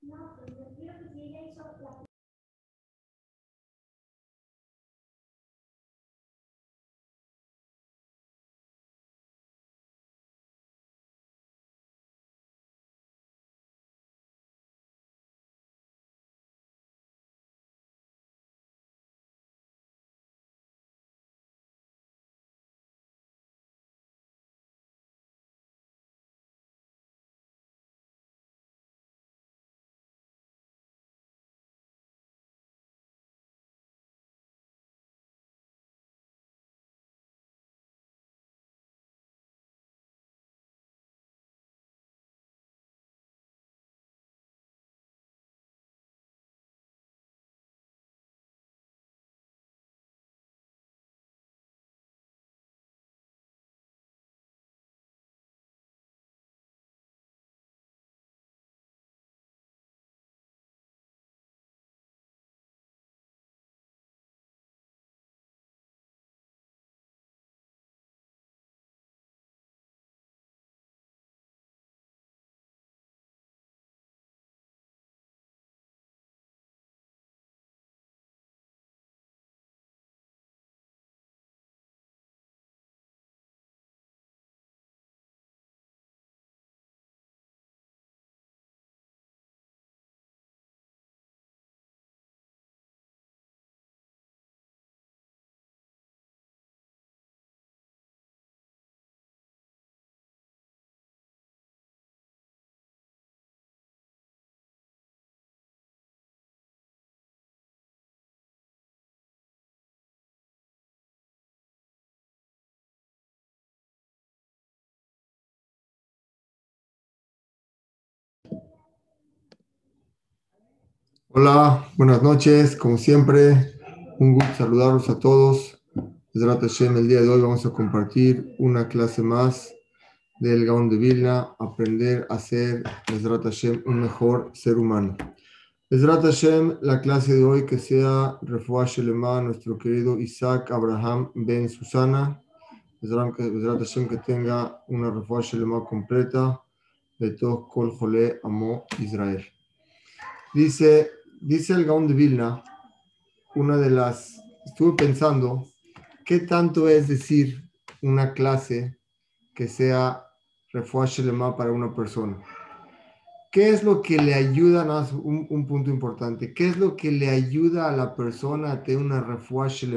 你要是不是你也不接电销去啊 Hola, buenas noches, como siempre, un gusto saludarlos a todos. Desde el día de hoy vamos a compartir una clase más del Gaon de Vilna, aprender a ser, desde un mejor ser humano. Desde Hashem, la clase de hoy que sea Refuah Shelema, nuestro querido Isaac Abraham Ben Susana. Desde Hashem, que tenga una Refuah Shelema completa de todo Kol Jole Amo Israel. Dice dice el Gaón de Vilna, una de las, estuve pensando, ¿qué tanto es decir una clase que sea refuaje para una persona? ¿Qué es lo que le ayuda, un, un, punto importante, qué es lo que le ayuda a la persona a tener una refuaje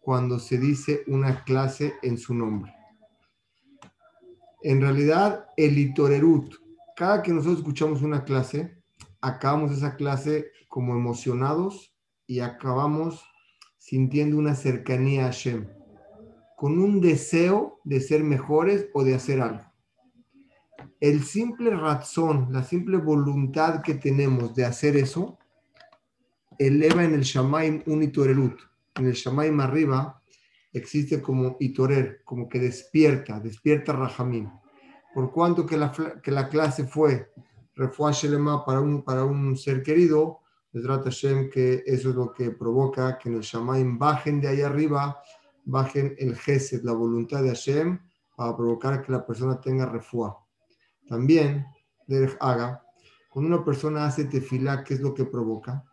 cuando se dice una clase en su nombre? En realidad, el itorerut, cada que nosotros escuchamos una clase, acabamos esa clase como emocionados y acabamos sintiendo una cercanía a Hashem, con un deseo de ser mejores o de hacer algo. El simple razón, la simple voluntad que tenemos de hacer eso, eleva en el Shamaim un itorerut. En el Shamaim arriba existe como itorer, como que despierta, despierta Rahamim. Por cuanto que la, que la clase fue refuaje para un, para un ser querido, Hashem que eso es lo que provoca que en el Shamaim bajen de ahí arriba, bajen el Gesed, la voluntad de Hashem, para provocar que la persona tenga refuá. También, de haga, cuando una persona hace tefilá, ¿qué es lo que provoca?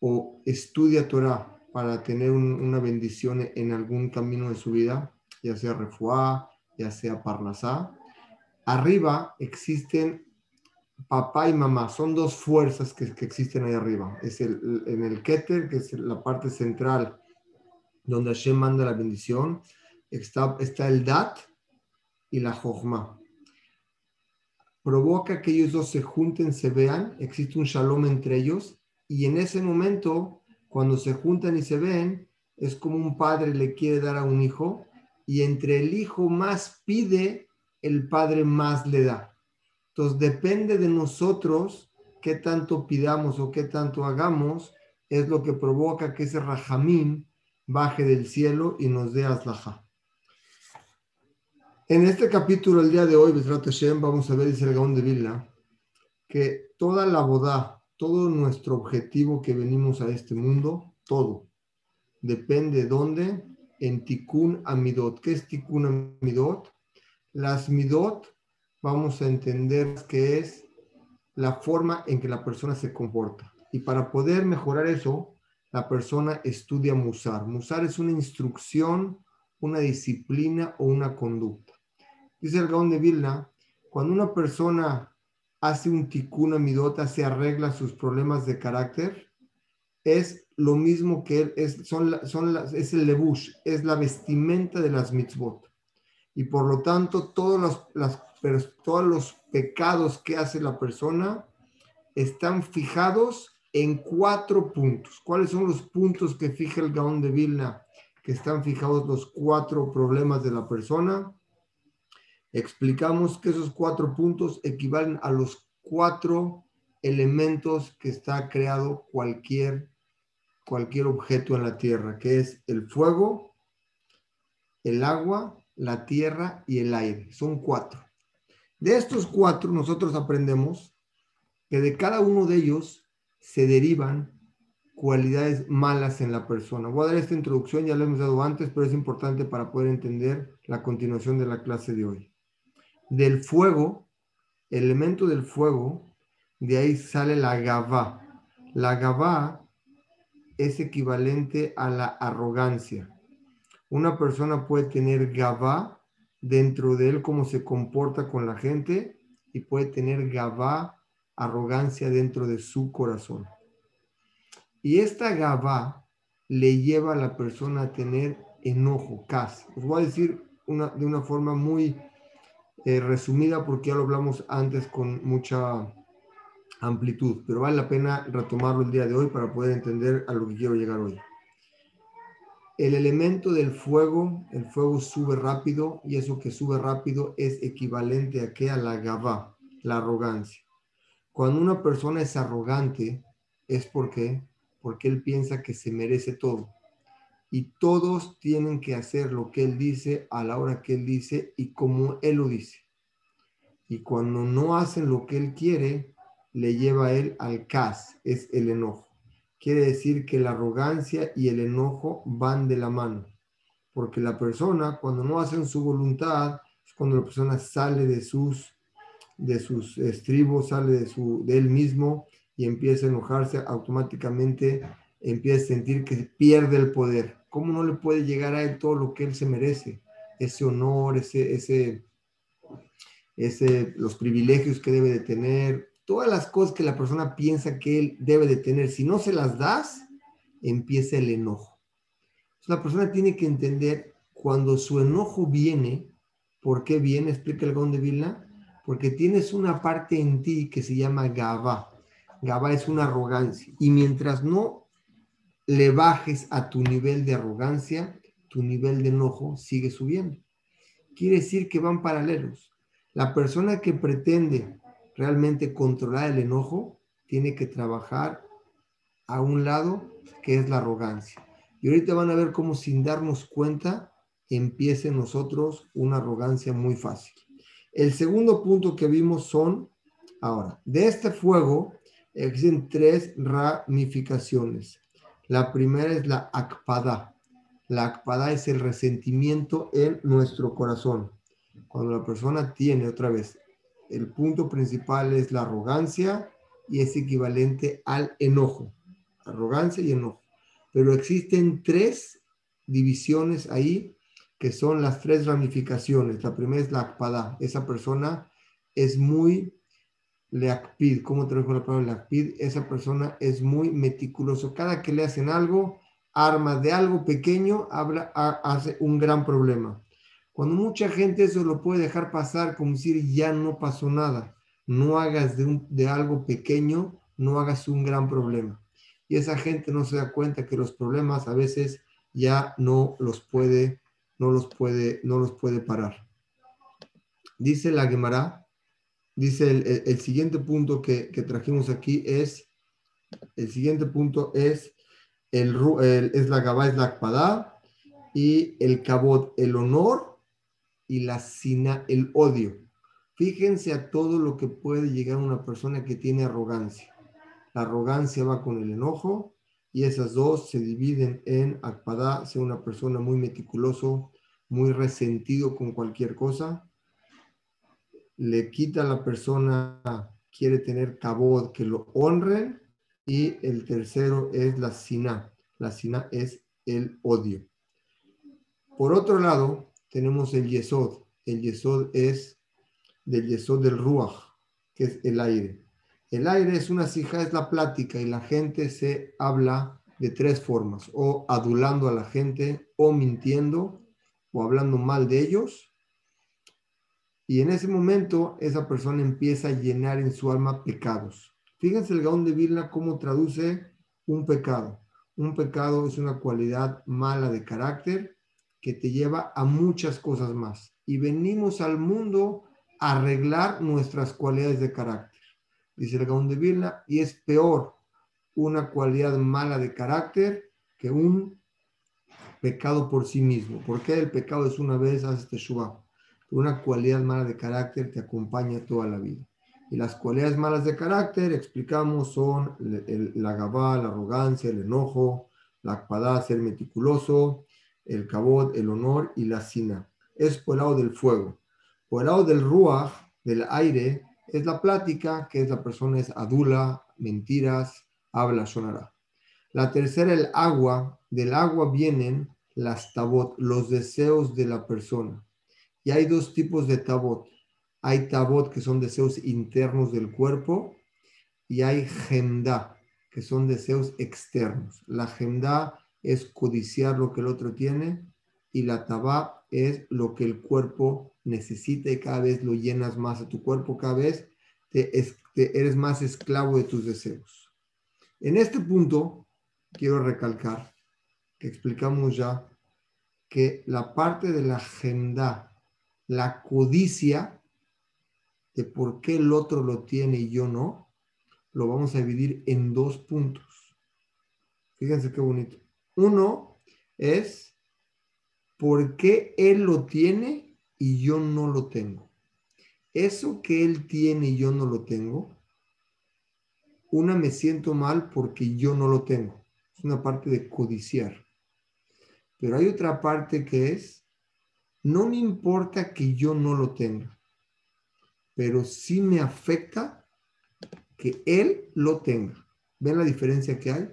O estudia Torah para tener una bendición en algún camino de su vida, ya sea refuá, ya sea parnasá. Arriba existen papá y mamá, son dos fuerzas que, existen ahí arriba. Es el, en el Keter, que es la parte central donde Hashem manda la bendición, está, está el Dat y la Jochma. Provoca que ellos dos se junten, se vean, existe un shalom entre ellos, y en ese momento, cuando se juntan y se ven, es como un padre le quiere dar a un hijo, y entre el hijo más pide, el padre más le da. Entonces depende de nosotros qué tanto pidamos o qué tanto hagamos, es lo que provoca que ese rajamín baje del cielo y nos dé aslaja. En este capítulo, el día de hoy, vamos a ver, dice el Gaón de Vilna, que toda la boda, todo nuestro objetivo que venimos a este mundo, todo, depende de dónde, en Tikkun Amidot. ¿Qué es Tikkun Amidot? Las Midot vamos a entender que es la forma en que la persona se comporta. Y para poder mejorar eso, la persona estudia Musar. Musar es una instrucción, una disciplina o una conducta. Dice el Gaón de Vilna, cuando una persona hace un tikkun midota, se arregla sus problemas de carácter, es lo mismo que es, son, son es el lebush, es la vestimenta de las mitzvot. Y por lo tanto, todos los, las, todos los pecados que hace la persona están fijados en cuatro puntos. ¿Cuáles son los puntos que fija el Gaón de Vilna? Que están fijados los cuatro problemas de la persona. Explicamos que esos cuatro puntos equivalen a los cuatro elementos que está creado cualquier, cualquier objeto en la tierra, que es el fuego, el agua, la tierra y el aire. Son cuatro. De estos cuatro nosotros aprendemos que de cada uno de ellos se derivan cualidades malas en la persona. Voy a dar esta introducción, ya lo hemos dado antes, pero es importante para poder entender la continuación de la clase de hoy. Del fuego, el elemento del fuego, de ahí sale la gavá. La gavá es equivalente a la arrogancia. Una persona puede tener gavá dentro de él, cómo se comporta con la gente, y puede tener gavá arrogancia dentro de su corazón. Y esta gabá le lleva a la persona a tener enojo, cas. Os voy a decir una, de una forma muy eh, resumida porque ya lo hablamos antes con mucha amplitud, pero vale la pena retomarlo el día de hoy para poder entender a lo que quiero llegar hoy. El elemento del fuego, el fuego sube rápido y eso que sube rápido es equivalente a qué? A la gabá, la arrogancia. Cuando una persona es arrogante, es porque, porque él piensa que se merece todo. Y todos tienen que hacer lo que él dice a la hora que él dice y como él lo dice. Y cuando no hacen lo que él quiere, le lleva a él al cas, es el enojo. Quiere decir que la arrogancia y el enojo van de la mano. Porque la persona, cuando no hacen su voluntad, es cuando la persona sale de sus de sus estribos, sale de, su, de él mismo y empieza a enojarse, automáticamente empieza a sentir que pierde el poder. ¿Cómo no le puede llegar a él todo lo que él se merece? Ese honor, ese, ese, ese, los privilegios que debe de tener, todas las cosas que la persona piensa que él debe de tener. Si no se las das, empieza el enojo. la persona tiene que entender cuando su enojo viene, ¿por qué viene? Explica el Gón de Vilna porque tienes una parte en ti que se llama Gaba. Gaba es una arrogancia. Y mientras no le bajes a tu nivel de arrogancia, tu nivel de enojo sigue subiendo. Quiere decir que van paralelos. La persona que pretende realmente controlar el enojo tiene que trabajar a un lado que es la arrogancia. Y ahorita van a ver cómo sin darnos cuenta empiece en nosotros una arrogancia muy fácil. El segundo punto que vimos son, ahora, de este fuego existen tres ramificaciones. La primera es la akpada. La akpada es el resentimiento en nuestro corazón. Cuando la persona tiene, otra vez, el punto principal es la arrogancia y es equivalente al enojo. Arrogancia y enojo. Pero existen tres divisiones ahí que son las tres ramificaciones. La primera es la akpada. Esa persona es muy leakpid. ¿Cómo trabajo la palabra leakpid? Esa persona es muy meticuloso. Cada que le hacen algo, arma de algo pequeño, habla, hace un gran problema. Cuando mucha gente eso lo puede dejar pasar, como decir, ya no pasó nada. No hagas de, de algo pequeño, no hagas un gran problema. Y esa gente no se da cuenta que los problemas a veces ya no los puede no los puede, no los puede parar. Dice la Gemara, dice el, siguiente punto que, trajimos aquí es, el siguiente punto es, el, es la Gabá, es la Akpadá, y el Kabot, el honor, y la Sina, el odio. Fíjense a todo lo que puede llegar una persona que tiene arrogancia. La arrogancia va con el enojo, y esas dos se dividen en Akpadá, ser una persona muy meticuloso, muy resentido con cualquier cosa, le quita a la persona quiere tener cabod, que lo honren, y el tercero es la sina. La sina es el odio. Por otro lado, tenemos el yesod. El yesod es del yesod del ruach, que es el aire. El aire es una sija, es la plática, y la gente se habla de tres formas, o adulando a la gente, o mintiendo, o hablando mal de ellos. Y en ese momento esa persona empieza a llenar en su alma pecados. Fíjense el Gaón de Vilna cómo traduce un pecado. Un pecado es una cualidad mala de carácter que te lleva a muchas cosas más. Y venimos al mundo a arreglar nuestras cualidades de carácter. Dice el Gaón de Vilna, y es peor una cualidad mala de carácter que un pecado por sí mismo. Porque el pecado es una vez, haces teshuva. Una cualidad mala de carácter te acompaña toda la vida. Y las cualidades malas de carácter, explicamos, son la gabá, la arrogancia, el enojo, la akpadá, ser meticuloso, el cabot, el honor y la sina. Es por el lado del fuego. Por el lado del ruach, del aire, es la plática, que es la persona es adula, mentiras, habla, sonará. La tercera, el agua. Del agua vienen las tabot, los deseos de la persona. Y hay dos tipos de tabot. Hay tabot que son deseos internos del cuerpo y hay gemda, que son deseos externos. La gemda es codiciar lo que el otro tiene y la tabá es lo que el cuerpo necesita y cada vez lo llenas más a tu cuerpo, cada vez te, eres más esclavo de tus deseos. En este punto, quiero recalcar que explicamos ya que la parte de la agenda, la codicia de por qué el otro lo tiene y yo no, lo vamos a dividir en dos puntos. Fíjense qué bonito. Uno es por qué él lo tiene y yo no lo tengo. Eso que él tiene y yo no lo tengo, una me siento mal porque yo no lo tengo. Es una parte de codiciar. Pero hay otra parte que es, no me importa que yo no lo tenga, pero sí me afecta que él lo tenga. ¿Ven la diferencia que hay?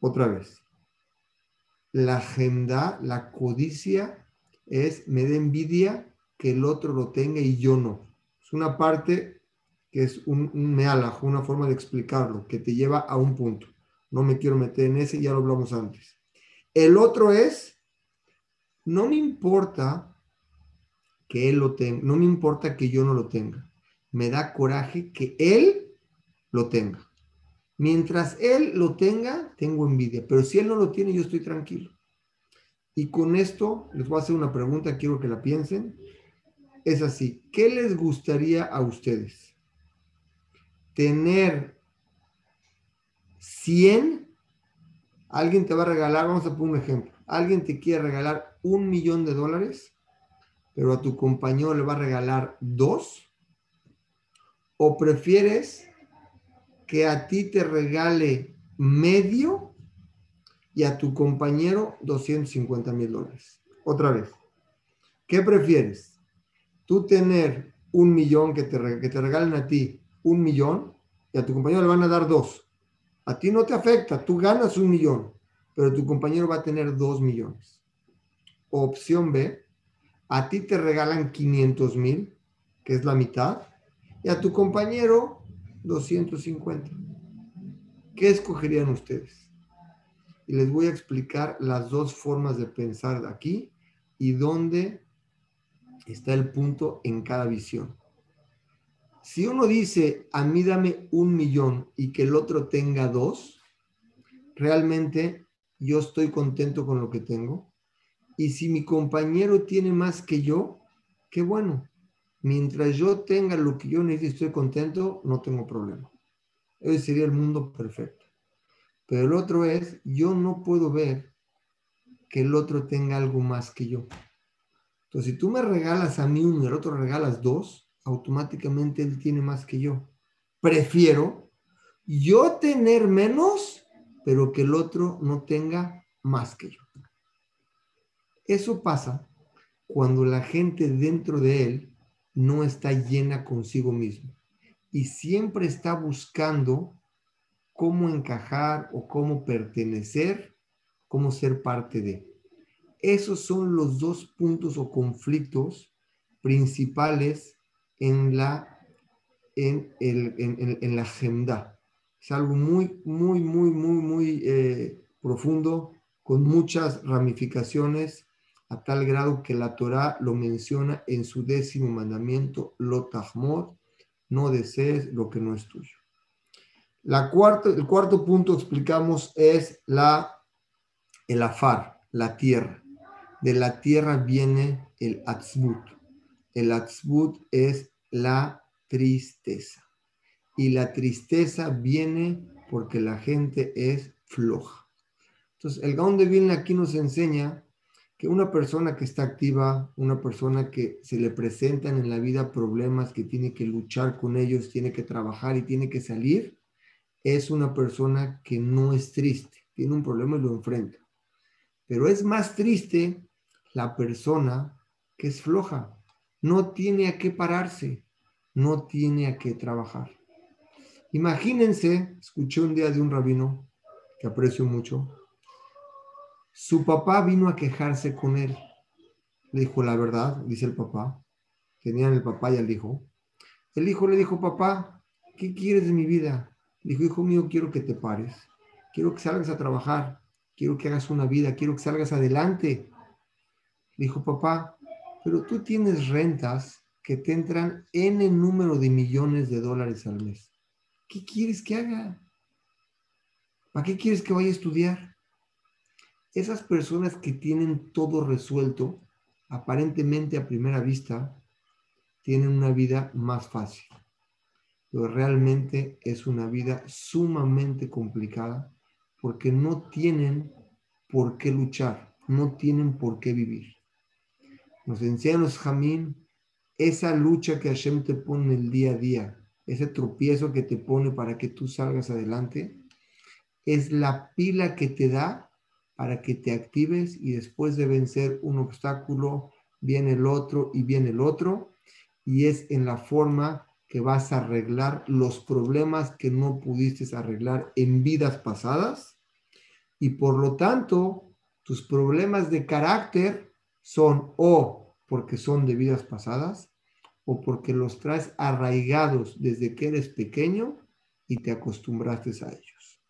Otra vez. La agenda, la codicia es, me da envidia que el otro lo tenga y yo no. Es una parte que es un, un una forma de explicarlo, que te lleva a un punto. No me quiero meter en ese, ya lo hablamos antes. El otro es, no me importa que él lo tenga, no me importa que yo no lo tenga. Me da coraje que él lo tenga. Mientras él lo tenga, tengo envidia, pero si él no lo tiene, yo estoy tranquilo. Y con esto les voy a hacer una pregunta, quiero que la piensen. Es así, ¿qué les gustaría a ustedes? ¿Tener 100 Alguien te va a regalar, vamos a poner un ejemplo, alguien te quiere regalar un millón de dólares, pero a tu compañero le va a regalar dos, o prefieres que a ti te regale medio y a tu compañero 250 mil dólares. Otra vez, ¿qué prefieres? Tú tener un millón que te, que te regalen a ti un millón y a tu compañero le van a dar dos. A ti no te afecta, tú ganas un millón, pero tu compañero va a tener dos millones. Opción B, a ti te regalan 500 mil, que es la mitad, y a tu compañero 250. ¿Qué escogerían ustedes? Y les voy a explicar las dos formas de pensar aquí y dónde está el punto en cada visión. Si uno dice, a mí dame un millón y que el otro tenga dos, realmente yo estoy contento con lo que tengo. Y si mi compañero tiene más que yo, qué bueno. Mientras yo tenga lo que yo necesito y estoy contento, no tengo problema. Ese sería el mundo perfecto. Pero el otro es, yo no puedo ver que el otro tenga algo más que yo. Entonces, si tú me regalas a mí uno y el otro regalas dos, automáticamente él tiene más que yo. Prefiero yo tener menos, pero que el otro no tenga más que yo. Eso pasa cuando la gente dentro de él no está llena consigo mismo. y siempre está buscando cómo encajar o cómo pertenecer, cómo ser parte de. Esos son los dos puntos o conflictos principales en la, en, el, en, la agenda. Es algo muy, muy, muy, muy, muy eh, profundo, con muchas ramificaciones, a tal grado que la Torah lo menciona en su décimo mandamiento, lo tahmod, no desees lo que no es tuyo. La el cuarto punto explicamos es la, el afar, la tierra. De la tierra viene el atzbut. El atzbut es la tristeza. Y la tristeza viene porque la gente es floja. Entonces, el Gaón de Vilna aquí nos enseña que una persona que está activa, una persona que se le presentan en la vida problemas, que tiene que luchar con ellos, tiene que trabajar y tiene que salir, es una persona que no es triste, tiene un problema y lo enfrenta. Pero es más triste la persona que es floja, no tiene a qué pararse, no tiene a qué trabajar. Imagínense, escuché un día de un rabino que aprecio mucho, su papá vino a quejarse con él. Le dijo la verdad, dice el papá. Tenían el papá y el hijo. El hijo le dijo, papá, ¿qué quieres de mi vida? Dijo, hijo mío, quiero que te pares, quiero que salgas a trabajar, quiero que hagas una vida, quiero que salgas adelante. Dijo, papá, pero tú tienes rentas que te entran en el número de millones de dólares al mes. ¿Qué quieres que haga? ¿Para qué quieres que vaya a estudiar? Esas personas que tienen todo resuelto, aparentemente a primera vista, tienen una vida más fácil pero realmente es una vida sumamente complicada porque no tienen por qué luchar, no tienen por qué vivir. Nos enseñan jamín esa lucha que Hashem te pone el día a día, ese tropiezo que te pone para que tú salgas adelante, es la pila que te da para que te actives y después de vencer un obstáculo, viene el otro y viene el otro, y es en la forma que vas a arreglar los problemas que no pudiste arreglar en vidas pasadas y por lo tanto tus problemas de carácter son o porque son de vidas pasadas o porque los traes arraigados desde que eres pequeño y te acostumbraste a ellos.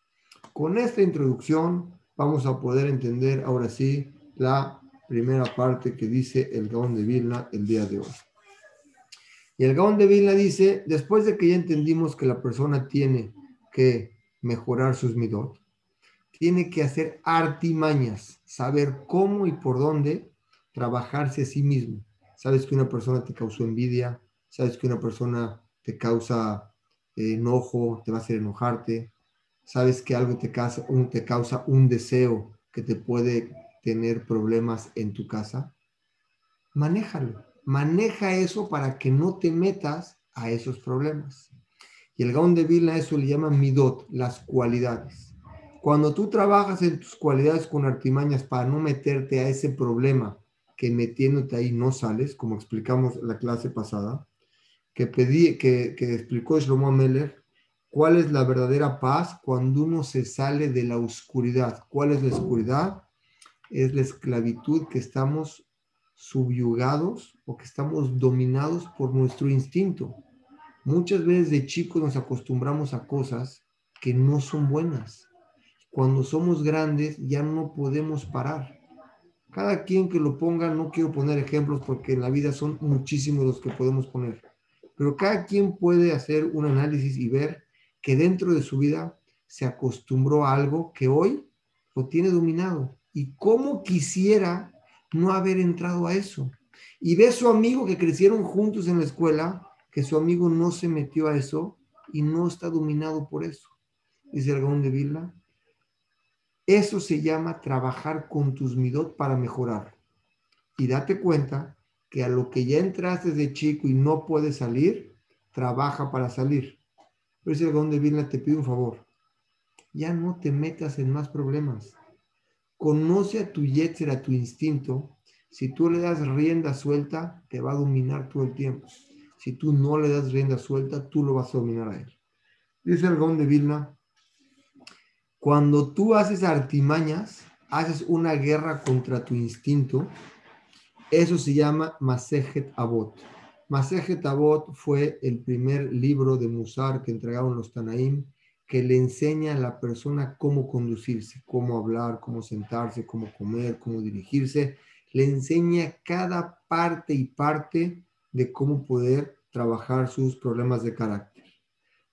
Con esta introducción vamos a poder entender ahora sí la primera parte que dice el Gaón de Vilna el día de hoy. Y el Gaón de Vilna dice, después de que ya entendimos que la persona tiene que mejorar sus midot, tiene que hacer artimañas, saber cómo y por dónde trabajarse a sí mismo. Sabes que una persona te causó envidia, sabes que una persona te causa eh, enojo, te va a hacer enojarte, sabes que algo te causa, un, deseo que te puede tener problemas en tu casa. Manéjalo maneja eso para que no te metas a esos problemas. Y el Gaón de Vilna eso le llama midot, las cualidades. Cuando tú trabajas en tus cualidades con artimañas para no meterte a ese problema que metiéndote ahí no sales, como explicamos la clase pasada, que, pedí, que explicó Shlomo Meller, cuál es la verdadera paz cuando uno se sale de la oscuridad. ¿Cuál es la oscuridad? Es la esclavitud que estamos subyugados o que estamos dominados por nuestro instinto. Muchas veces de chicos nos acostumbramos a cosas que no son buenas. Cuando somos grandes ya no podemos parar. Cada quien que lo ponga, no quiero poner ejemplos porque en la vida son muchísimos los que podemos poner, pero cada quien puede hacer un análisis y ver que dentro de su vida se acostumbró a algo que hoy lo tiene dominado. Y cómo quisiera no haber entrado a eso. Y ve su amigo que crecieron juntos en la escuela, que su amigo no se metió a eso y no está dominado por eso. Dice el de Villa. Eso se llama trabajar con tus midot para mejorar. Y date cuenta que a lo que ya entraste de chico y no puedes salir, trabaja para salir. Pero dice el de Villa, te pido un favor. Ya no te metas en más problemas conoce a tu yetzer, a tu instinto. Si tú le das rienda suelta, te va a dominar todo el tiempo. Si tú no le das rienda suelta, tú lo vas a dominar a él. Dice el Gaón de Vilna, cuando tú haces artimañas, haces una guerra contra tu instinto, eso se llama Masejet Abot. Masejet Abot fue el primer libro de Musar que entregaron los Tanaim que le enseña a la persona cómo conducirse, cómo hablar, cómo sentarse, cómo comer, cómo dirigirse. Le enseña cada parte y parte de cómo poder trabajar sus problemas de carácter.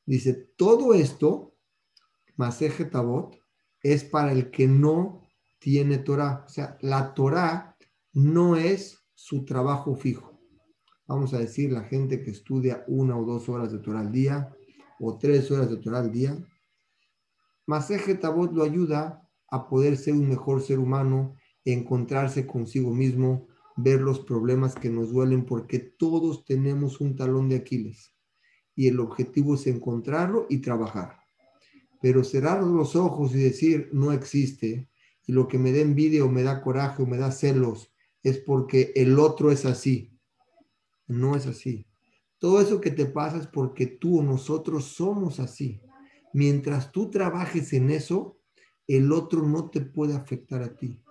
Dice, todo esto, Maseje Tabot, es para el que no tiene Torah. O sea, la Torah no es su trabajo fijo. Vamos a decir, la gente que estudia una o dos horas de Torah al día, o tres horas de Torah al día. Maseje Tabot lo ayuda a poder ser un mejor ser humano, encontrarse consigo mismo, ver los problemas que nos duelen, porque todos tenemos un talón de Aquiles. Y el objetivo es encontrarlo y trabajar. Pero cerrar los ojos y decir no existe, y lo que me da envidia o me da coraje o me da celos es porque el otro es así. No es así. Todo eso que te pasa es porque tú o nosotros somos así. Mientras tú trabajes en eso, el otro no te puede afectar a ti.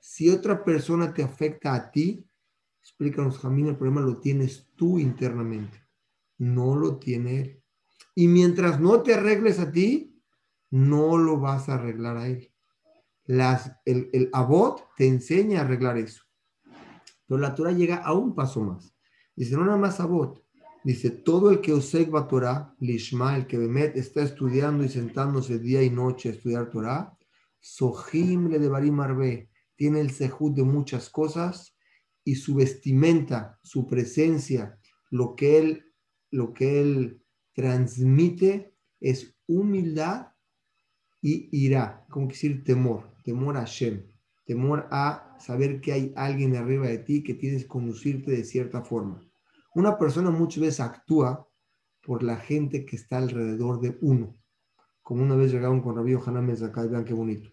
Si otra persona te afecta a ti, explícanos, Jamín, el problema lo tienes tú internamente, no lo tiene él. Y mientras no te arregles a ti, no lo vas a arreglar a él. El, el abot te enseña a arreglar eso. Pero la Torah llega a un paso más. Dice, no nada más abot, Dice, todo el que osek va Torah, lishma, el que bemet está estudiando y sentándose día y noche a estudiar Torah, sohim le devarim arbe, tiene el sehut de muchas cosas y su vestimenta, su presencia, lo que él, lo que él transmite es humildad y irá, como decir temor, temor a Hashem, temor a saber que hay alguien arriba de ti que tienes que conducirte de cierta forma. Una persona muchas veces actúa por la gente que está alrededor de uno. Como una vez llegaron con Rabí Yohanan Mezakai, vean qué bonito.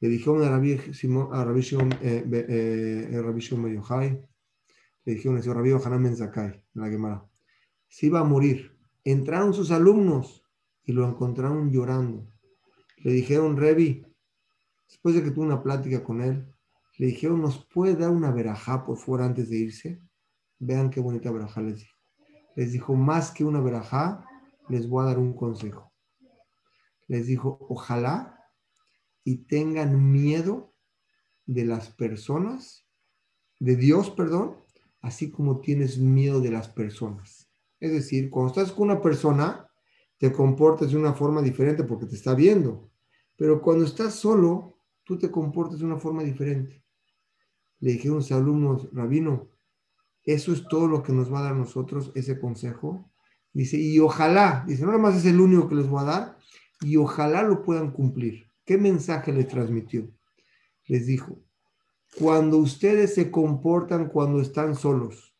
Le dijeron a Rabí, a Rabí Shimon eh, eh, le dijeron a Rabí Yohanan Mezakai, en la Gemara, se iba a morir. Entraron sus alumnos y lo encontraron llorando. Le dijeron, Revi, después de que tuvo una plática con él, le dijeron, ¿nos puede dar una verajá por fuera antes de irse? Vean qué bonita verajá les dijo. Les dijo, más que una verajá, les voy a dar un consejo. Les dijo, ojalá y tengan miedo de las personas, de Dios, perdón, así como tienes miedo de las personas. Es decir, cuando estás con una persona, te comportas de una forma diferente porque te está viendo. Pero cuando estás solo, tú te comportas de una forma diferente. Le dijeron a sus alumnos, Rabino, eso es todo lo que nos va a dar nosotros ese consejo. Dice, y ojalá, dice, no nada más es el único que les voy a dar, y ojalá lo puedan cumplir. ¿Qué mensaje les transmitió? Les dijo, cuando ustedes se comportan cuando están solos,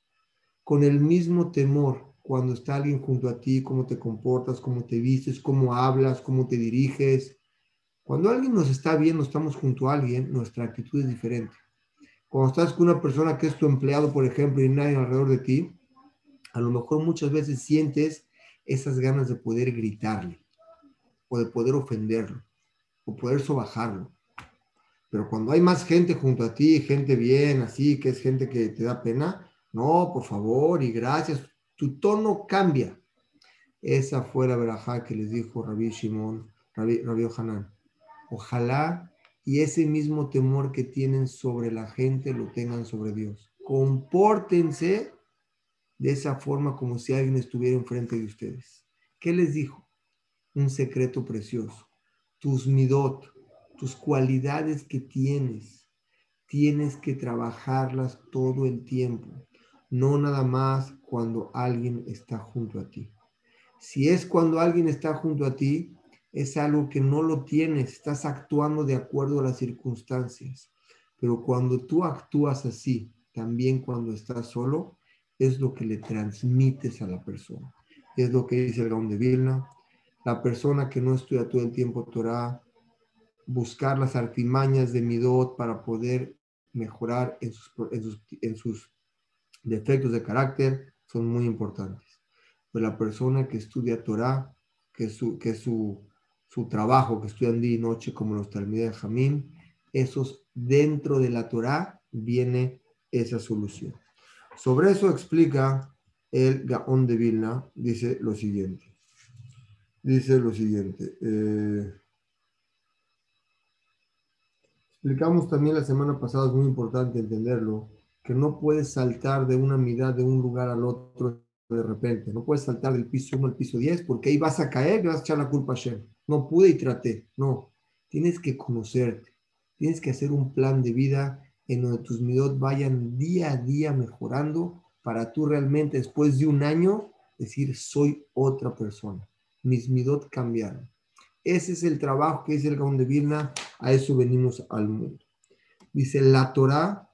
con el mismo temor, cuando está alguien junto a ti, cómo te comportas, cómo te vistes, cómo hablas, cómo te diriges. Cuando alguien nos está viendo, estamos junto a alguien, nuestra actitud es diferente. Cuando estás con una persona que es tu empleado, por ejemplo, y nadie alrededor de ti, a lo mejor muchas veces sientes esas ganas de poder gritarle, o de poder ofenderlo, o poder sobajarlo. Pero cuando hay más gente junto a ti, gente bien, así, que es gente que te da pena, no, por favor y gracias, tu tono cambia. Esa fue la verajá que les dijo Rabbi Shimon, Rabbi Hanan. Ojalá y ese mismo temor que tienen sobre la gente lo tengan sobre Dios. Compórtense de esa forma como si alguien estuviera enfrente de ustedes. ¿Qué les dijo? Un secreto precioso. Tus midot, tus cualidades que tienes, tienes que trabajarlas todo el tiempo, no nada más cuando alguien está junto a ti. Si es cuando alguien está junto a ti, es algo que no lo tienes, estás actuando de acuerdo a las circunstancias. Pero cuando tú actúas así, también cuando estás solo, es lo que le transmites a la persona. Es lo que dice el Gaón de Vilna. La persona que no estudia todo el tiempo Torah, buscar las artimañas de Midot para poder mejorar en sus, en sus, defectos de carácter, son muy importantes. Pero la persona que estudia Torah, que su, que su, su trabajo, que estudian día y noche, como los Talmud Jamín, esos dentro de la Torah viene esa solución. Sobre eso explica el Gaón de Vilna, dice lo siguiente. Dice lo siguiente. Eh, explicamos también la semana pasada, es muy importante entenderlo, que no puedes saltar de una mitad de un lugar al otro de repente. No puedes saltar del piso 1 al piso 10 porque ahí vas a caer y vas a echar la culpa a Shem. No pude y traté. No. Tienes que conocerte. Tienes que hacer un plan de vida en donde tus midot vayan día a día mejorando para tú realmente después de un año decir soy otra persona. Mis midot cambiaron. Ese es el trabajo que dice el Gaón de Vilna. A eso venimos al mundo. Dice la Torah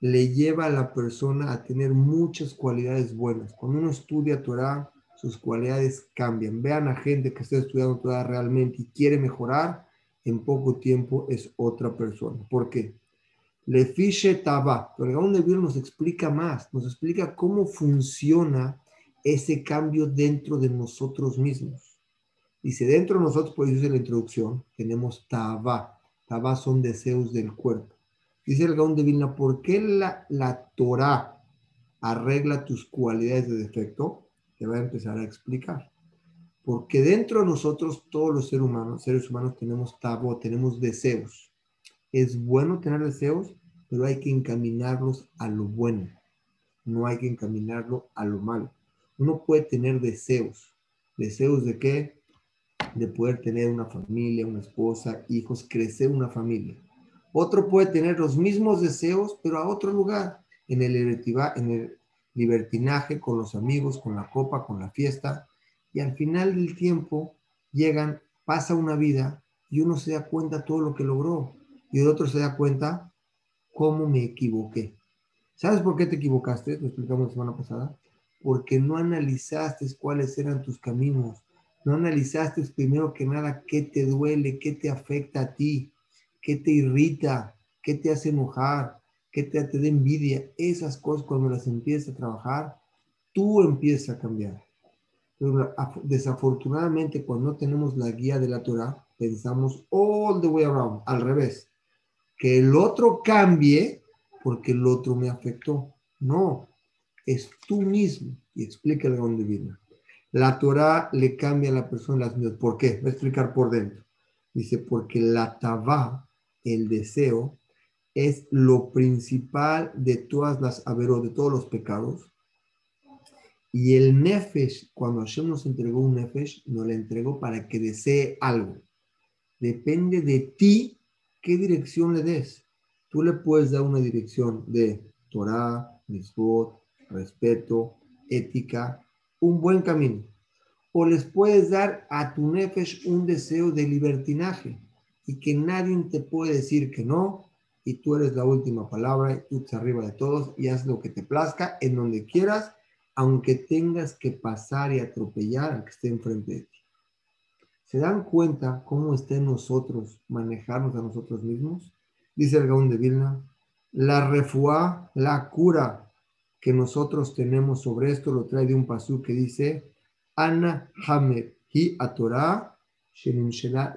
le lleva a la persona a tener muchas cualidades buenas. Cuando uno estudia Torah, sus cualidades cambian. Vean a gente que está estudiando Torah realmente y quiere mejorar, en poco tiempo es otra persona. ¿Por qué? Le fiche taba. Pero el de nos explica más, nos explica cómo funciona ese cambio dentro de nosotros mismos. Dice, dentro de nosotros, por eso en la introducción, tenemos taba. Taba son deseos del cuerpo. Dice el Gaón de Vilna, ¿por qué la, la Torah arregla tus cualidades de defecto? Te va a empezar a explicar. Porque dentro de nosotros, todos los seres humanos, seres humanos tenemos tabo, tenemos deseos. Es bueno tener deseos, pero hay que encaminarlos a lo bueno. No hay que encaminarlo a lo malo. Uno puede tener deseos. ¿Deseos de qué? De poder tener una familia, una esposa, hijos, crecer una familia otro puede tener los mismos deseos, pero a otro lugar, en el, libertinaje, con los amigos, con la copa, con la fiesta. Y al final del tiempo llegan, pasa una vida y uno se da cuenta todo lo que logró. Y el otro se da cuenta cómo me equivoqué. ¿Sabes por qué te equivocaste? Lo explicamos la semana pasada. Porque no analizaste cuáles eran tus caminos. No analizaste primero que nada qué te duele, qué te afecta a ti qué te irrita, qué te hace enojar, qué te, te da envidia. Esas cosas cuando las empiezas a trabajar, tú empiezas a cambiar. Pero desafortunadamente cuando no tenemos la guía de la Torah, pensamos all the way around, al revés. Que el otro cambie porque el otro me afectó. No, es tú mismo. Y explica de dónde viene. La Torah le cambia a la persona las mías. ¿Por qué? Voy a explicar por dentro. Dice, porque la tabá el deseo es lo principal de todas las averos, de todos los pecados. Y el nefesh, cuando Hashem nos entregó un nefesh, nos lo entregó para que desee algo. Depende de ti qué dirección le des. Tú le puedes dar una dirección de Torah, mitzvot, respeto, ética, un buen camino. O les puedes dar a tu nefesh un deseo de libertinaje y que nadie te puede decir que no, y tú eres la última palabra, y tú estás arriba de todos y haz lo que te plazca en donde quieras, aunque tengas que pasar y atropellar al que esté enfrente de ti. ¿Se dan cuenta cómo está nosotros manejarnos a nosotros mismos? Dice el Gaón de Vilna, la refuá, la cura que nosotros tenemos sobre esto lo trae de un pasú que dice, Ana Hamed hi atorá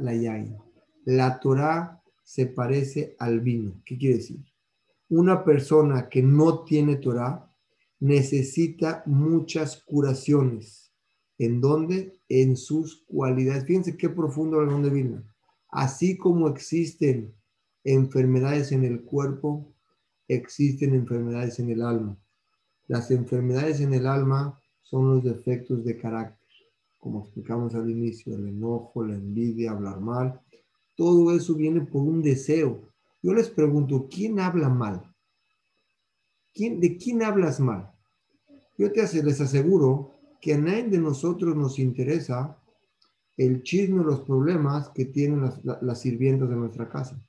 la yain la Torah se parece al vino. ¿Qué quiere decir? Una persona que no tiene Torah necesita muchas curaciones. ¿En dónde? En sus cualidades. Fíjense qué profundo el dónde vino. Así como existen enfermedades en el cuerpo, existen enfermedades en el alma. Las enfermedades en el alma son los defectos de carácter, como explicamos al inicio, el enojo, la envidia, hablar mal, todo eso viene por un deseo. Yo les pregunto, ¿quién habla mal? ¿Quién, ¿De quién hablas mal? Yo te les aseguro que a nadie de nosotros nos interesa el chisme o los problemas que tienen las, sirvientas de nuestra casa.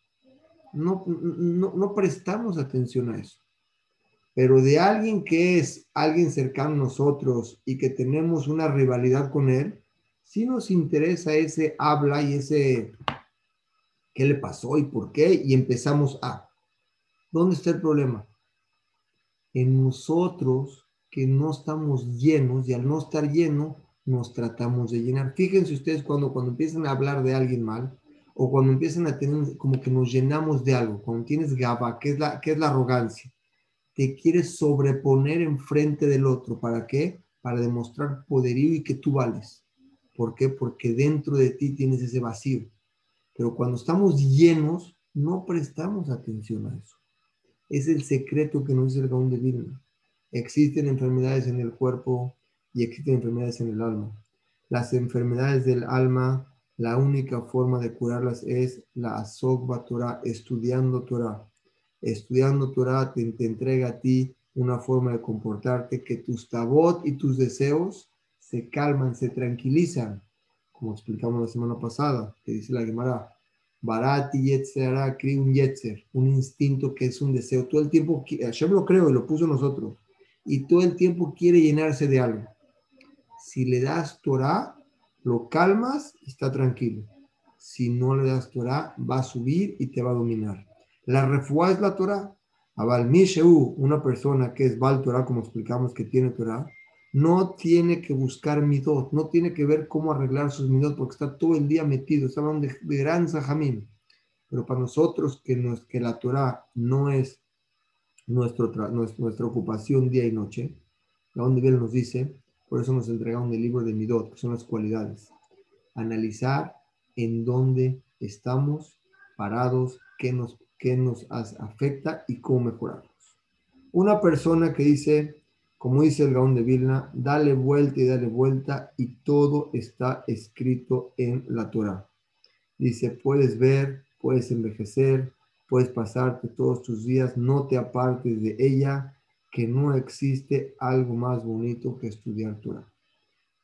No, no prestamos atención a eso. Pero de alguien que es alguien cercano a nosotros y que tenemos una rivalidad con él, sí nos interesa ese habla y ese qué le pasó y por qué, y empezamos a. ¿Dónde está el problema? En nosotros que no estamos llenos y al no estar lleno nos tratamos de llenar. Fíjense ustedes cuando, cuando empiezan a hablar de alguien mal o cuando empiezan a tener como que nos llenamos de algo, cuando tienes gaba, que es la, que es la arrogancia, te quieres sobreponer enfrente del otro. ¿Para qué? Para demostrar poderío y que tú vales. ¿Por qué? Porque dentro de ti tienes ese vacío. Pero cuando estamos llenos, no prestamos atención a eso. Es el secreto que nos dice el Gaón de Vilna. Existen enfermedades en el cuerpo y existen enfermedades en el alma. Las enfermedades del alma, la única forma de curarlas es la Asokba Torah, estudiando Torah. Estudiando Torah te, te, entrega a ti una forma de comportarte que tus tabot y tus deseos se calman, se tranquilizan, como explicamos la semana pasada, que dice la Gemara, Barati Yetzerara crea un Yetzer, un instinto que es un deseo. Todo el tiempo, yo lo creo y lo puso nosotros, y todo el tiempo quiere llenarse de algo. Si le das Torah, lo calmas y está tranquilo. Si no le das Torah, va a subir y te va a dominar. La refuá es la Torah. Abal Misheu, una persona que es Val Torah, como explicamos que tiene Torah, no tiene que buscar midot, no tiene que ver cómo arreglar sus midot, porque está todo el día metido, está hablando de, gran Sahamim. Pero para nosotros que, nos, que la Torah no es nuestro, nuestra ocupación día y noche, la donde Biel nos dice, por eso nos entregaron el libro de midot, que son las cualidades. Analizar en dónde estamos parados, qué nos, qué nos afecta y cómo mejorarlos. Una persona que dice, como dice el Gaón de Vilna, dale vuelta y dale vuelta y todo está escrito en la Torah. Dice, puedes ver, puedes envejecer, puedes pasarte todos tus días, no te apartes de ella, que no existe algo más bonito que estudiar Torah.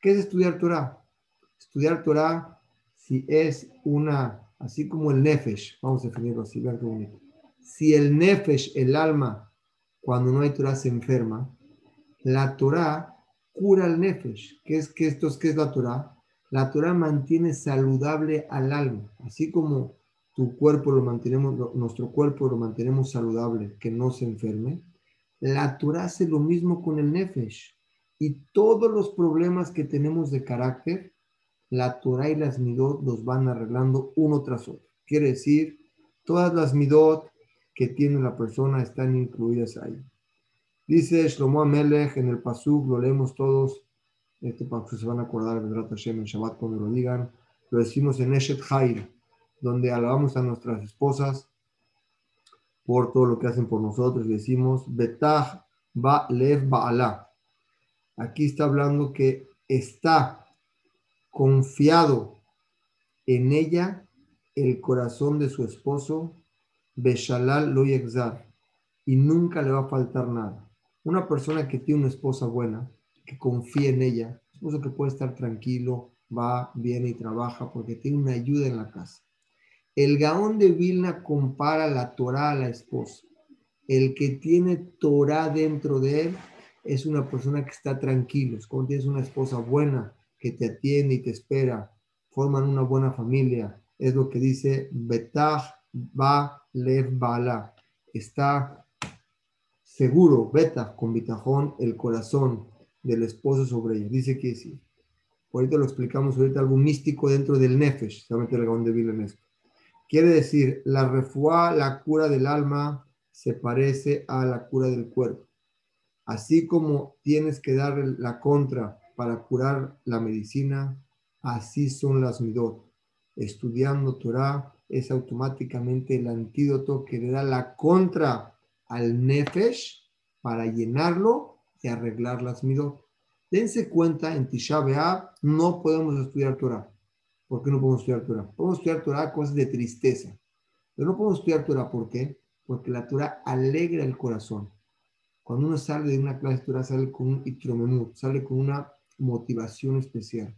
¿Qué es estudiar Torah? Estudiar Torah, si es una, así como el Nefesh, vamos a definirlo así, vean qué bonito. Si el Nefesh, el alma, cuando no hay Torah se enferma, la Torah cura el nefesh. ¿Qué es, qué esto es, qué es la Torah? La Torah mantiene saludable al alma, así como tu cuerpo lo mantenemos, nuestro cuerpo lo mantenemos saludable, que no se enferme. La Torah hace lo mismo con el nefesh. Y todos los problemas que tenemos de carácter, la Torah y las midot los van arreglando uno tras otro. Quiere decir, todas las midot que tiene la persona están incluidas ahí. Dice Shlomo Amelech en el Pasuk, lo leemos todos, este Pasuk se van a acordar de Hashem en Shabbat cuando lo digan, lo decimos en Eshet Hair, donde alabamos a nuestras esposas por todo lo que hacen por nosotros, decimos Betah Ba Lev Ba'ala. Aquí está hablando que está confiado en ella el corazón de su esposo, Beshalal lo y nunca le va a faltar nada. Una persona que tiene una esposa buena, que confía en ella, esposo que puede estar tranquilo, va, viene y trabaja porque tiene una ayuda en la casa. El Gaón de Vilna compara la Torah a la esposa. El que tiene Torah dentro de él es una persona que está tranquilo. Es como tienes una esposa buena que te atiende y te espera. Forman una buena familia. Es lo que dice Betah Ba Lev Bala. Está seguro, beta, con bitajón, el corazón del esposo sobre ella. Dice que sí. Ahorita lo explicamos, ahorita algo místico dentro del nefesh, solamente el de esto. Quiere decir, la refuá, la cura del alma, se parece a la cura del cuerpo. Así como tienes que dar la contra para curar la medicina, así son las midot. Estudiando Torah es automáticamente el antídoto que le da la contra al nefesh para llenarlo y arreglar las midot. Dense cuenta, en Tisha no podemos estudiar Torah. ¿Por qué no podemos estudiar Torah? Podemos estudiar Torah cosas de tristeza. Pero no podemos estudiar Torah, ¿por qué? Porque la Torah alegra el corazón. Cuando uno sale de una clase de Torah, sale con un itromemut, sale con una motivación especial.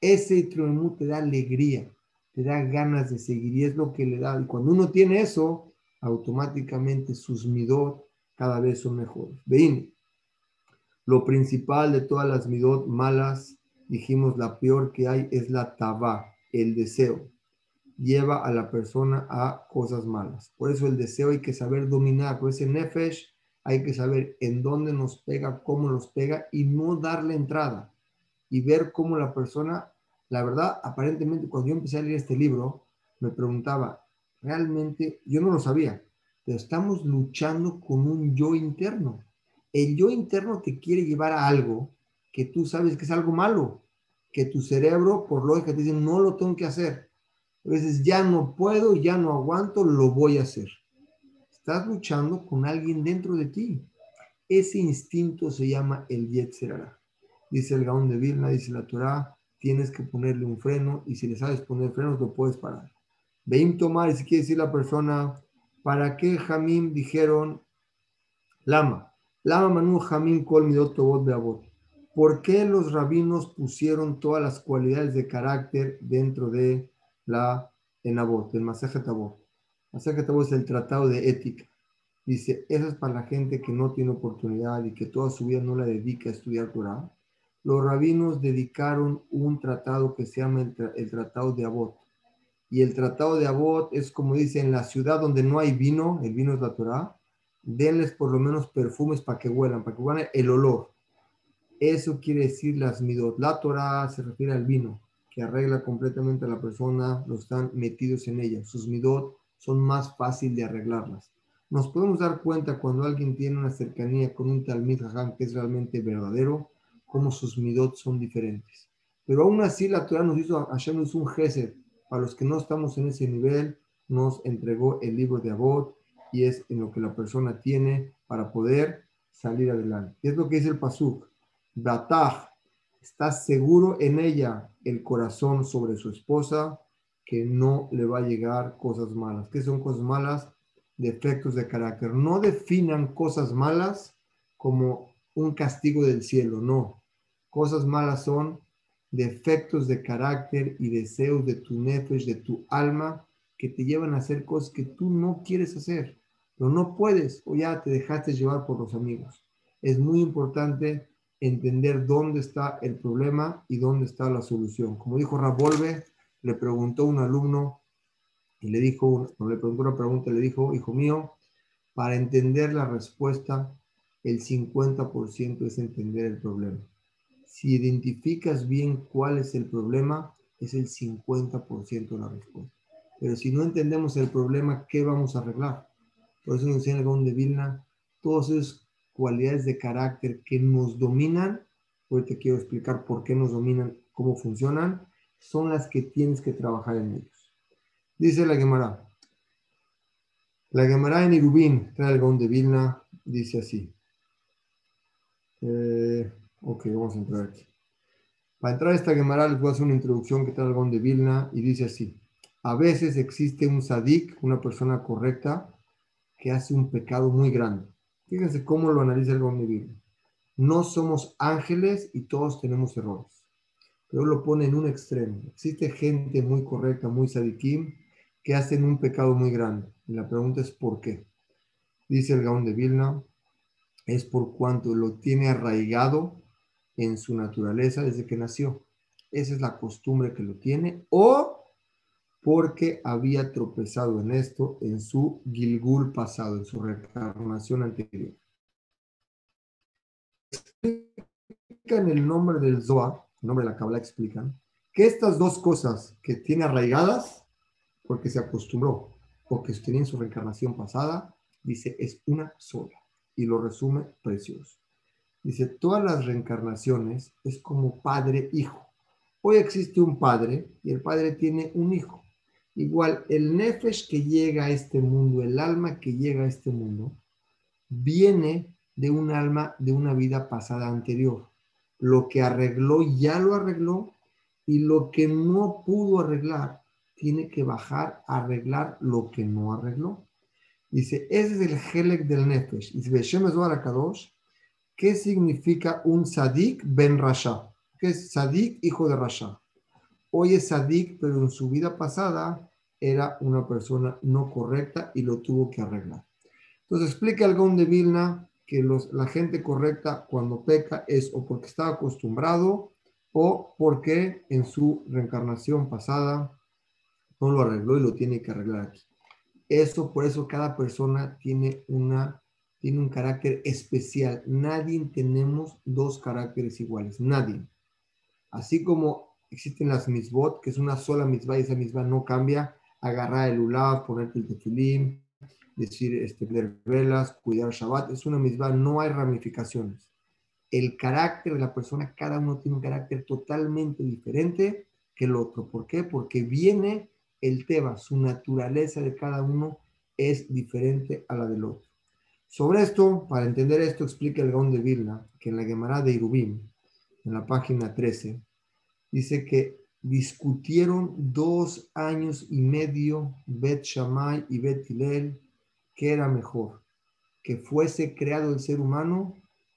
Ese itromemut te da alegría, te da ganas de seguir y es lo que le da. Y cuando uno tiene eso, automáticamente sus midot cada vez son mejores. Vein, lo principal de todas las midot malas, dijimos la peor que hay es la taba, el deseo. Lleva a la persona a cosas malas. Por eso el deseo hay que saber dominar. Por ese nefesh hay que saber en dónde nos pega, cómo nos pega y no darle entrada y ver cómo la persona, la verdad, aparentemente cuando yo empecé a leer este libro, me preguntaba, realmente, yo no lo sabía, pero estamos luchando con un yo interno. El yo interno te quiere llevar a algo que tú sabes que es algo malo, que tu cerebro, por lógica, te dice, no lo tengo que hacer. A veces ya no puedo, ya no aguanto, lo voy a hacer. Estás luchando con alguien dentro de ti. Ese instinto se llama el Yetzerara. Dice el Gaón de Vilna, dice la Torah, tienes que ponerle un freno y si le sabes poner frenos, lo puedes parar. Y si quiere decir la persona, ¿para qué Jamim dijeron Lama? Lama Manu Jamim Kol Midot Beabot. ¿Por qué los rabinos pusieron todas las cualidades de carácter dentro de la Enabot, el Masajet Abot? Masajet Abot es el tratado de ética. Dice, eso es para la gente que no tiene oportunidad y que toda su vida no la dedica a estudiar Torah los rabinos dedicaron un tratado que se llama el, Tratado de Abot. Y el Tratado de Abot es como dice, en la ciudad donde no hay vino, el vino es la Torah, denles por lo menos perfumes para que huelan, para que huelan el olor. Eso quiere decir las midot. La Torah se refiere al vino, que arregla completamente a la persona, los están metidos en ella. Sus midot son más fácil de arreglarlas. Nos podemos dar cuenta cuando alguien tiene una cercanía con un Talmid Hajam que es realmente verdadero, cómo sus midot son diferentes. Pero aún así la Torah nos hizo, Hashem nos un gesed. Para los que no estamos en ese nivel, nos entregó el libro de Abot y es en lo que la persona tiene para poder salir adelante. Es lo que dice el Pasuk. Bataj, está seguro en ella el corazón sobre su esposa que no le va a llegar cosas malas. ¿Qué son cosas malas? Defectos de carácter. No definan cosas malas como un castigo del cielo, no. Cosas malas son defectos de carácter y deseos de tu nefesh, de tu alma, que te llevan a hacer cosas que tú no quieres hacer, pero no puedes o ya te dejaste llevar por los amigos. Es muy importante entender dónde está el problema y dónde está la solución. Como dijo Rabolve, le preguntó un alumno y le dijo, le preguntó una pregunta, le dijo, hijo mío, para entender la respuesta, el 50% es entender el problema si identificas bien cuál es el problema, es el 50% de la respuesta. Pero si no entendemos el problema, ¿qué vamos a arreglar? Por eso nos enseña el de Vilna, todas esas cualidades de carácter que nos dominan, hoy te quiero explicar por qué nos dominan, cómo funcionan, son las que tienes que trabajar en ellos. Dice la Gemara. La Gemara en Irubín, trae el de Vilna, dice así. Eh, Ok, vamos a entrar aquí. Para entrar a esta Gemara les voy a hacer una introducción que trae el de Vilna y dice así. A veces existe un sadik, una persona correcta, que hace un pecado muy grande. Fíjense cómo lo analiza el de Vilna. No somos ángeles y todos tenemos errores. Pero lo pone en un extremo. Existe gente muy correcta, muy sadikim, que hacen un pecado muy grande. Y la pregunta es ¿por qué? Dice el Gaón de Vilna, es por cuanto lo tiene arraigado en su naturaleza desde que nació. Esa es la costumbre que lo tiene o porque había tropezado en esto en su Gilgul pasado, en su reencarnación anterior. Explican el nombre del Zohar, el nombre de la Kabbalah explican, que estas dos cosas que tiene arraigadas, porque se acostumbró, porque tenía en su reencarnación pasada, dice, es una sola. Y lo resume precioso. Dice, todas las reencarnaciones es como padre-hijo. Hoy existe un padre y el padre tiene un hijo. Igual, el nefesh que llega a este mundo, el alma que llega a este mundo, viene de un alma de una vida pasada anterior. Lo que arregló ya lo arregló y lo que no pudo arreglar tiene que bajar a arreglar lo que no arregló. Dice, ese es el helek del nefesh. Dice, Kadosh, ¿Qué significa un sadik ben rasha? ¿Qué es sadik hijo de rasha? Hoy es sadik, pero en su vida pasada era una persona no correcta y lo tuvo que arreglar. Entonces explica el de Vilna que los, la gente correcta cuando peca es o porque estaba acostumbrado o porque en su reencarnación pasada no lo arregló y lo tiene que arreglar aquí. Eso, por eso cada persona tiene una tiene un carácter especial. Nadie tenemos dos caracteres iguales, nadie. Así como existen las misbot, que es una sola misbah y esa misbah no cambia, agarrar el ulav, ponerte el tefilim, decir, este, velas, cuidar Shabbat, es una misbah, no hay ramificaciones. El carácter de la persona, cada uno tiene un carácter totalmente diferente que el otro. ¿Por qué? Porque viene el tema, su naturaleza de cada uno es diferente a la del otro. Sobre esto, para entender esto, explica el Gaón de Vilna, que en la Gemara de Irubim, en la página 13, dice que discutieron dos años y medio Bet Shammai y Bet Hillel qué era mejor, que fuese creado el ser humano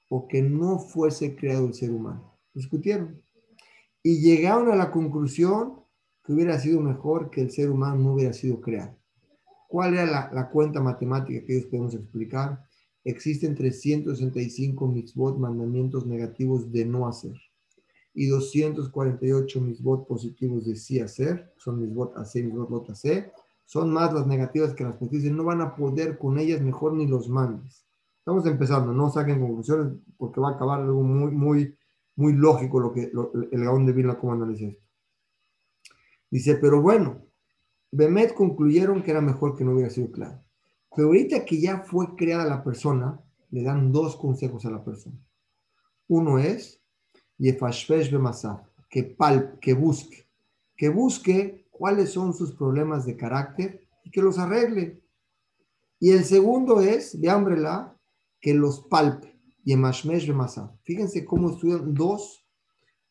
o que no fuese creado el ser humano. Discutieron y llegaron a la conclusión que hubiera sido mejor que el ser humano no hubiera sido creado. ¿Cuál era la, cuenta matemática que ellos podemos explicar? Existen 365 mitzvot, mandamientos negativos de no hacer, y 248 mitzvot positivos de sí hacer, son mitzvot hacer, mitzvot lot hacer, son más las negativas que las positivas, no van a poder con ellas, mejor ni los mandes. Estamos empezando, no saquen conclusiones porque va a acabar algo muy, muy, muy lógico lo que el Gaón de Vilna como analiza esto. Dice, pero bueno, Bemet concluyeron que era mejor que no hubiera sido claro. Pero ahorita que ya fue creada la persona, le dan dos consejos a la persona. Uno es, que, pal, que busque, que busque cuáles son sus problemas de carácter y que los arregle. Y el segundo es, de la que los palpe. Yemashmesh. Fíjense cómo estudian dos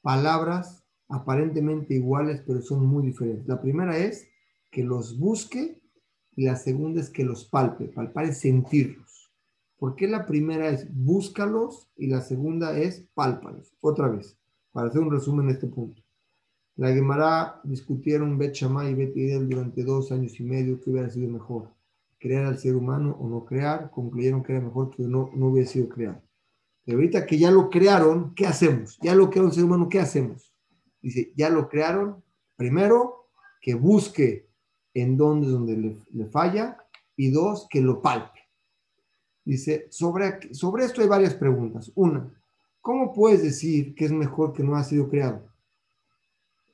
palabras aparentemente iguales, pero son muy diferentes. La primera es que los busque y la segunda es que los palpe. Palpar es sentirlos. ¿Por qué la primera es búscalos y la segunda es pálpalos? Otra vez, para hacer un resumen en este punto. La Gemara discutieron Bet Shammai y Bet durante dos años y medio que hubiera sido mejor, crear al ser humano o no crear. Concluyeron que era mejor que no, no hubiera sido creado. Pero ahorita que ya lo crearon, ¿qué hacemos? Ya lo creó el ser humano, ¿qué hacemos? Dice, ya lo crearon, primero, que busque en dónde, donde le, falla, y dos, que lo palpe. Dice, sobre, sobre esto hay varias preguntas. Una, ¿cómo puedes decir que es mejor que no ha sido creado?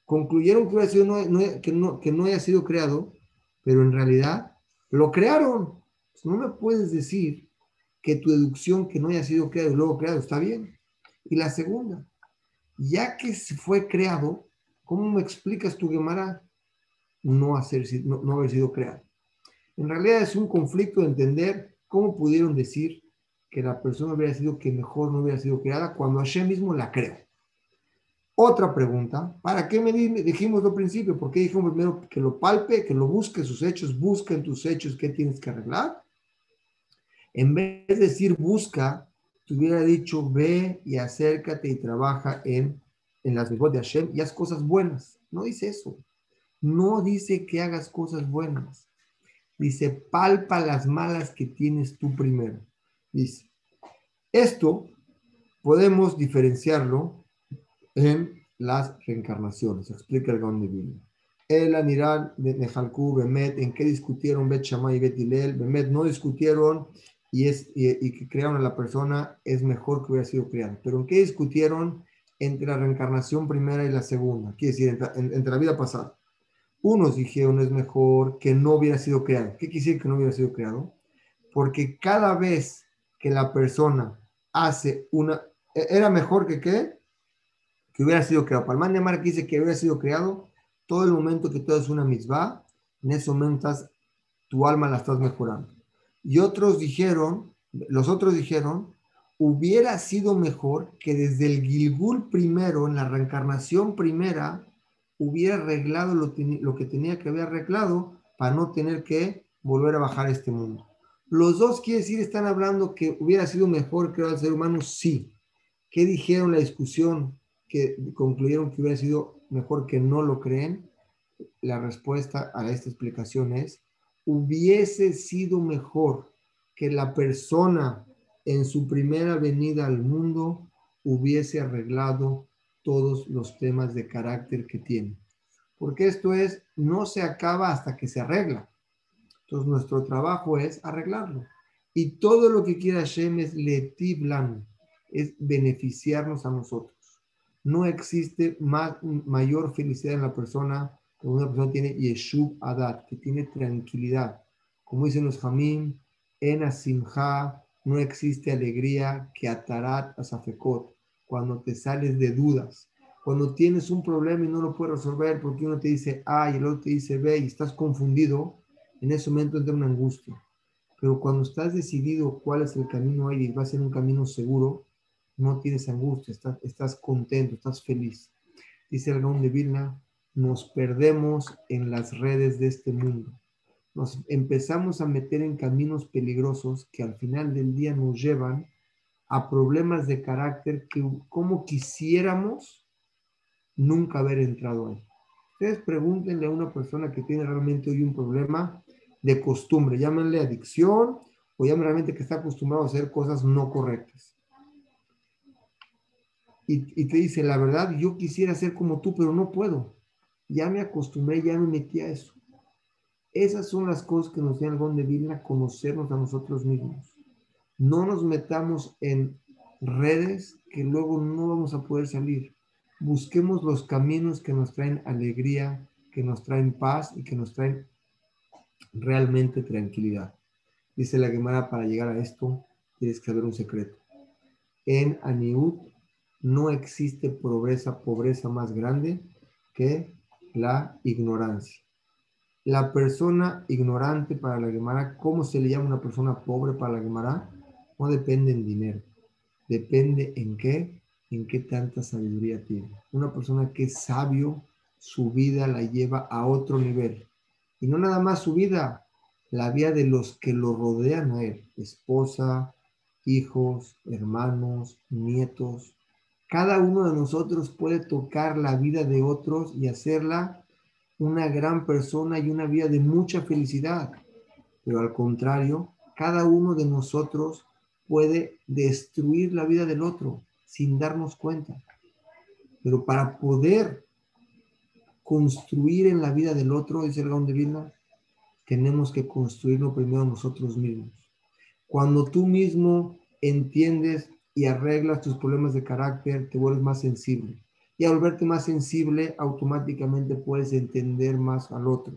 Concluyeron que, que, no, que no haya sido creado, pero en realidad lo crearon. No me puedes decir que tu deducción que no haya sido creado y luego creado está bien. Y la segunda, ya que fue creado, ¿cómo me explicas tu Gemara no, hacer, haber sido creado? En realidad es un conflicto de entender cómo pudieron decir que la persona hubiera sido que mejor no hubiera sido creada cuando Hashem mismo la creó. Otra pregunta, ¿para qué me dijimos al principio? ¿Por qué dijimos primero que lo palpe, que lo busque sus hechos, busca en tus hechos qué tienes que arreglar? En vez de decir busca, te hubiera dicho ve y acércate y trabaja en, en las mejores de Hashem y haz cosas buenas. No dice eso. No dice que hagas cosas buenas. Dice palpa las malas que tienes tú primero. Dice, esto podemos diferenciarlo en las reencarnaciones. Explica el Gaon de El Aniral de Nehalku, Bemet, ¿en qué discutieron Bet Shammai y Bet Hillel? Bemet no discutieron y, es, y, que crearon a la persona es mejor que hubiera sido creado. Pero ¿en qué discutieron entre la reencarnación primera y la segunda? Quiere decir, entre, la vida pasada. Unos dijeron es mejor que no hubiera sido creado. ¿Qué decir que no hubiera sido creado? Porque cada vez que la persona hace una... E, ¿Era mejor que qué? Que hubiera sido creado. Palmán de Mar dice que hubiera sido creado todo el momento que tú haces una misma, en ese momento tu alma la estás mejorando. Y otros dijeron, los otros dijeron, hubiera sido mejor que desde el Gilgul primero, en la reencarnación primera, hubiera arreglado lo, que tenía que haber arreglado para no tener que volver a bajar este mundo. Los dos, quiere decir, están hablando que hubiera sido mejor crear al ser humano, sí. ¿Qué dijeron la discusión? Que concluyeron que hubiera sido mejor que no lo creen. La respuesta a esta explicación es hubiese sido mejor que la persona en su primera venida al mundo hubiese arreglado todos los temas de carácter que tiene. Porque esto es, no se acaba hasta que se arregla. Entonces nuestro trabajo es arreglarlo. Y todo lo que quiere Hashem es letiblan, es beneficiarnos a nosotros. No existe más, mayor felicidad en la persona cuando una persona tiene yeshub adat, que tiene tranquilidad. Como dicen los jamim, en asimha no existe alegría que atarat asafekot, cuando te sales de dudas. Cuando tienes un problema y no lo puedes resolver porque uno te dice A y el otro te dice B y estás confundido, en ese momento entra una angustia. Pero cuando estás decidido cuál es el camino ahí y va a ser un camino seguro, no tienes angustia, estás, contento, estás feliz. Dice el Gaón de Vilna, nos perdemos en las redes de este mundo. Nos empezamos a meter en caminos peligrosos que al final del día nos llevan a problemas de carácter que como quisiéramos nunca haber entrado ahí. Ustedes pregúntenle a una persona que tiene realmente hoy un problema de costumbre, llámenle adicción o llámenle realmente que está acostumbrado a hacer cosas no correctas y, te dice, la verdad, yo quisiera ser como tú, pero no puedo. Ya me acostumbré, ya me metí a eso. Esas son las cosas que nos dan el don de Vilna, conocernos a nosotros mismos. No nos metamos en redes que luego no vamos a poder salir. Busquemos los caminos que nos traen alegría, que nos traen paz y que nos traen realmente tranquilidad. Dice la Gemara, para llegar a esto, tienes que saber un secreto. En Aniut no existe pobreza, pobreza más grande que la ignorancia. La persona ignorante para la Gemara, ¿cómo se le llama una persona pobre para la Gemara? No depende en dinero, depende en qué, en qué tanta sabiduría tiene. Una persona que es sabio, su vida la lleva a otro nivel. Y no nada más su vida, la vida de los que lo rodean a él, esposa, hijos, hermanos, nietos, cada uno de nosotros puede tocar la vida de otros y hacerla una gran persona y una vida de mucha felicidad. Pero al contrario, cada uno de nosotros puede destruir la vida del otro sin darnos cuenta. Pero para poder construir en la vida del otro, dice el Gaón de Vilna, tenemos que construirlo primero nosotros mismos. Cuando tú mismo entiendes y arreglas tus problemas de carácter, te vuelves más sensible. Y al volverte más sensible, automáticamente puedes entender más al otro.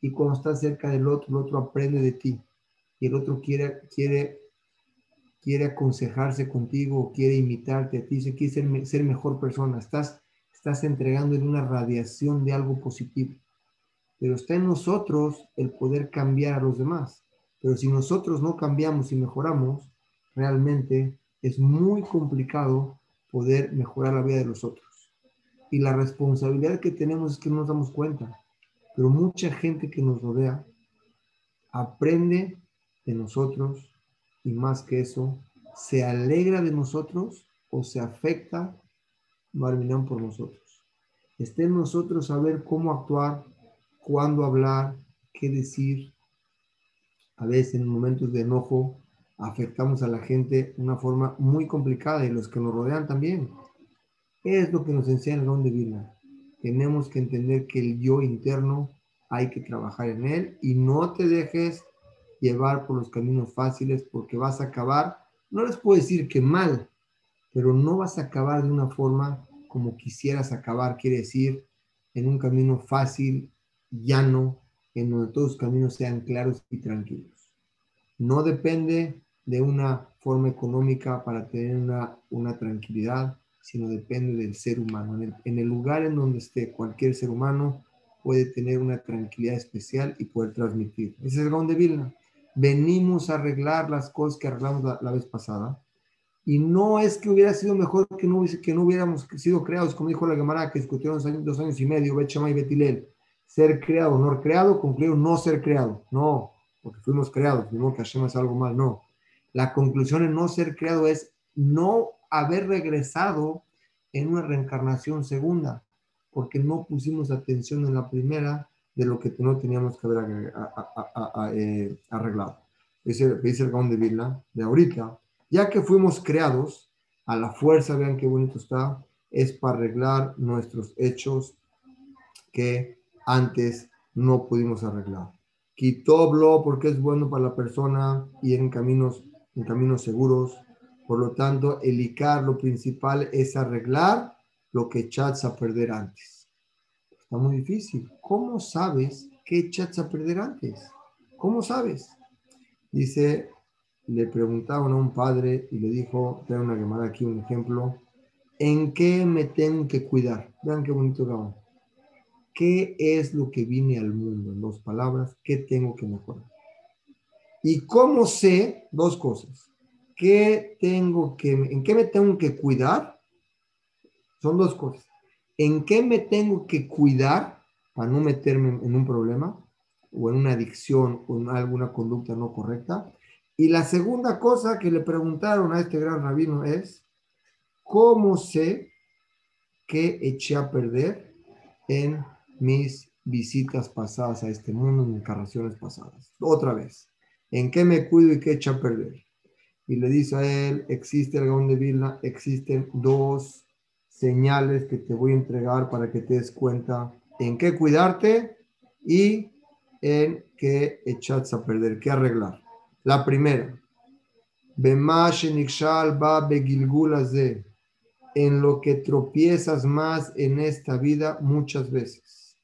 Y cuando estás cerca del otro, el otro aprende de ti. Y el otro quiere, quiere, quiere aconsejarse contigo, quiere imitarte a ti, se quiere ser, ser mejor persona. Estás, estás entregando en una radiación de algo positivo. Pero está en nosotros el poder cambiar a los demás. Pero si nosotros no cambiamos y mejoramos, realmente es muy complicado poder mejorar la vida de los otros. Y la responsabilidad que tenemos es que no nos damos cuenta, pero mucha gente que nos rodea aprende de nosotros y más que eso, se alegra de nosotros o se afecta, marminan por nosotros. Está en nosotros saber cómo actuar, cuándo hablar, qué decir. A veces en momentos de enojo afectamos a la gente de una forma muy complicada y los que nos rodean también. Es lo que nos enseña el don de. Tenemos que entender que el yo interno hay que trabajar en él y no te dejes llevar por los caminos fáciles porque vas a acabar, no les puedo decir que mal, pero no vas a acabar de una forma como quisieras acabar, quiere decir en un camino fácil, llano, en donde todos los caminos sean claros y tranquilos. No depende de una forma económica para tener una, una tranquilidad, sino depende del ser humano. En el, lugar en donde esté cualquier ser humano puede tener una tranquilidad especial y poder transmitir. Ese es el de Vilna. Venimos a arreglar las cosas que arreglamos la, vez pasada. Y no es que hubiera sido mejor que no, que no hubiéramos sido creados, como dijo la Gemara, que discutieron dos años, dos años y medio, Bet y Betilel. Ser creado, no creado, concluyeron no ser creado. No, porque fuimos creados, no que Hashem es algo mal, no la conclusión en no ser creado es no haber regresado en una reencarnación segunda, porque no pusimos atención en la primera de lo que no teníamos que haber eh, arreglado. Dice, dice el Gaón de Vilna de ahorita, ya que fuimos creados a la fuerza, vean qué bonito está, es para arreglar nuestros hechos que antes no pudimos arreglar. Quitóblo porque es bueno para la persona y en caminos, en caminos seguros. Por lo tanto, el ICAR, lo principal es arreglar lo que echas a perder antes. Está muy difícil. ¿Cómo sabes qué echas a perder antes? ¿Cómo sabes? Dice, le preguntaban a un padre y le dijo, tengo una llamada aquí, un ejemplo, ¿en qué me tengo que cuidar? Vean qué bonito grabado. ¿Qué es lo que viene al mundo? En dos palabras, ¿qué tengo que mejorar? ¿Y cómo sé? Dos cosas. ¿Qué tengo que, ¿En qué me tengo que cuidar? Son dos cosas. ¿En qué me tengo que cuidar para no meterme en un problema o en una adicción o en alguna conducta no correcta? Y la segunda cosa que le preguntaron a este gran rabino es, ¿cómo sé que eché a perder en mis visitas pasadas a este mundo, en encarnaciones pasadas? Otra vez, ¿en qué me cuido y qué eché a perder? y le dice a él, existe el Gaón de Vilna, existen dos señales que te voy a entregar para que te des cuenta en qué cuidarte y en qué echas a perder, qué arreglar. La primera, en lo que tropiezas más en esta vida muchas veces.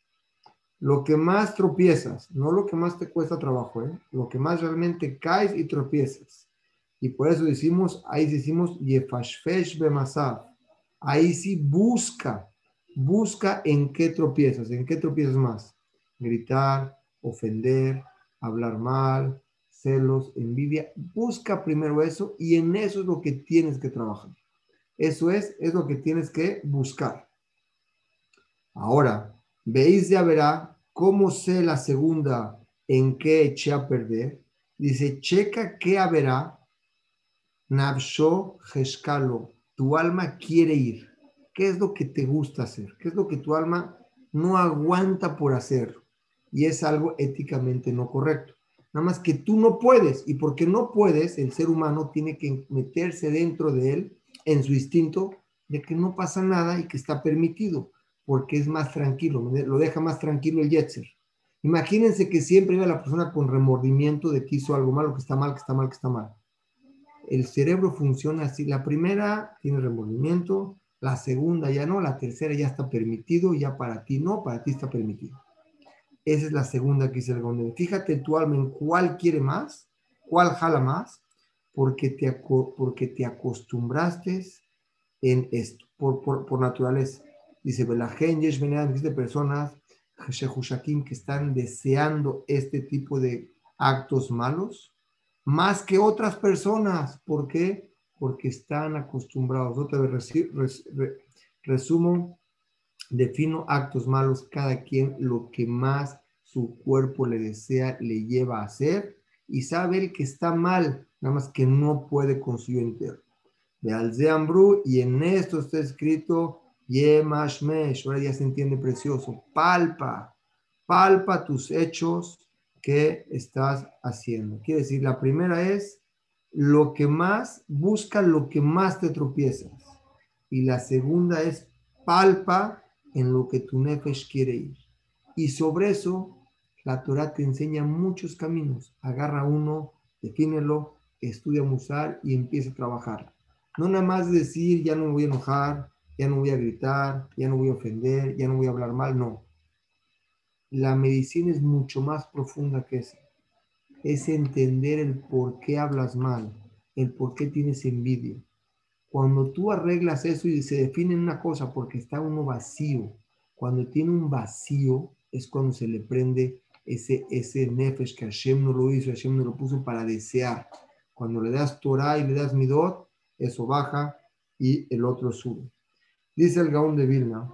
Lo que más tropiezas, no lo que más te cuesta trabajo, ¿eh? lo que más realmente caes y tropiezas y por eso decimos, ahí decimos, Yefashfesh Bemasav. Ahí sí busca, busca en qué tropiezas, en qué tropiezas más. Gritar, ofender, hablar mal, celos, envidia. Busca primero eso y en eso es lo que tienes que trabajar. Eso es, es lo que tienes que buscar. Ahora, veis ya verá cómo sé la segunda en qué eché a perder. Dice, checa qué haberá Navsho Jeshkalo, tu alma quiere ir. ¿Qué es lo que te gusta hacer? ¿Qué es lo que tu alma no aguanta por hacer? Y es algo éticamente no correcto. Nada más que tú no puedes. Y porque no puedes, el ser humano tiene que meterse dentro de él, en su instinto, de que no pasa nada y que está permitido, porque es más tranquilo, lo deja más tranquilo el Yetzer. Imagínense que siempre iba la persona con remordimiento de que hizo algo malo, que está mal, que está mal, que está mal el cerebro funciona así. La primera tiene remordimiento, la segunda ya no, la tercera ya está permitido, ya para ti no, para ti está permitido. Esa es la segunda que dice el Gondel. Fíjate tu alma en cuál quiere más, cuál jala más, porque te, porque te acostumbraste en esto, por, por, por naturaleza. Dice, existe personas que están deseando este tipo de actos malos, más que otras personas. ¿Por qué? Porque están acostumbrados. Otra vez resumo, defino actos malos, cada quien lo que más su cuerpo le desea, le lleva a hacer y sabe el que está mal, nada más que no puede con su interno. De Alzeambru, y en esto está escrito, Yemashmesh, ahora ya se entiende precioso, palpa, palpa tus hechos que estás haciendo. Quiere decir, la primera es lo que más, busca lo que más te tropiezas. Y la segunda es palpa en lo que tu nefesh quiere ir. Y sobre eso, la Torah te enseña muchos caminos. Agarra uno, defínelo, estudia musar y empieza a trabajar. No nada más decir, ya no me voy a enojar, ya no voy a gritar, ya no voy a ofender, ya no voy a hablar mal. No la medicina es mucho más profunda que eso. Es entender el por qué hablas mal, el por qué tienes envidia. Cuando tú arreglas eso y se define una cosa porque está uno vacío, cuando tiene un vacío es cuando se le prende ese, ese nefesh que Hashem no lo hizo, Hashem no lo puso para desear. Cuando le das Torah y le das Midot, eso baja y el otro sube. Dice el Gaón de Vilna,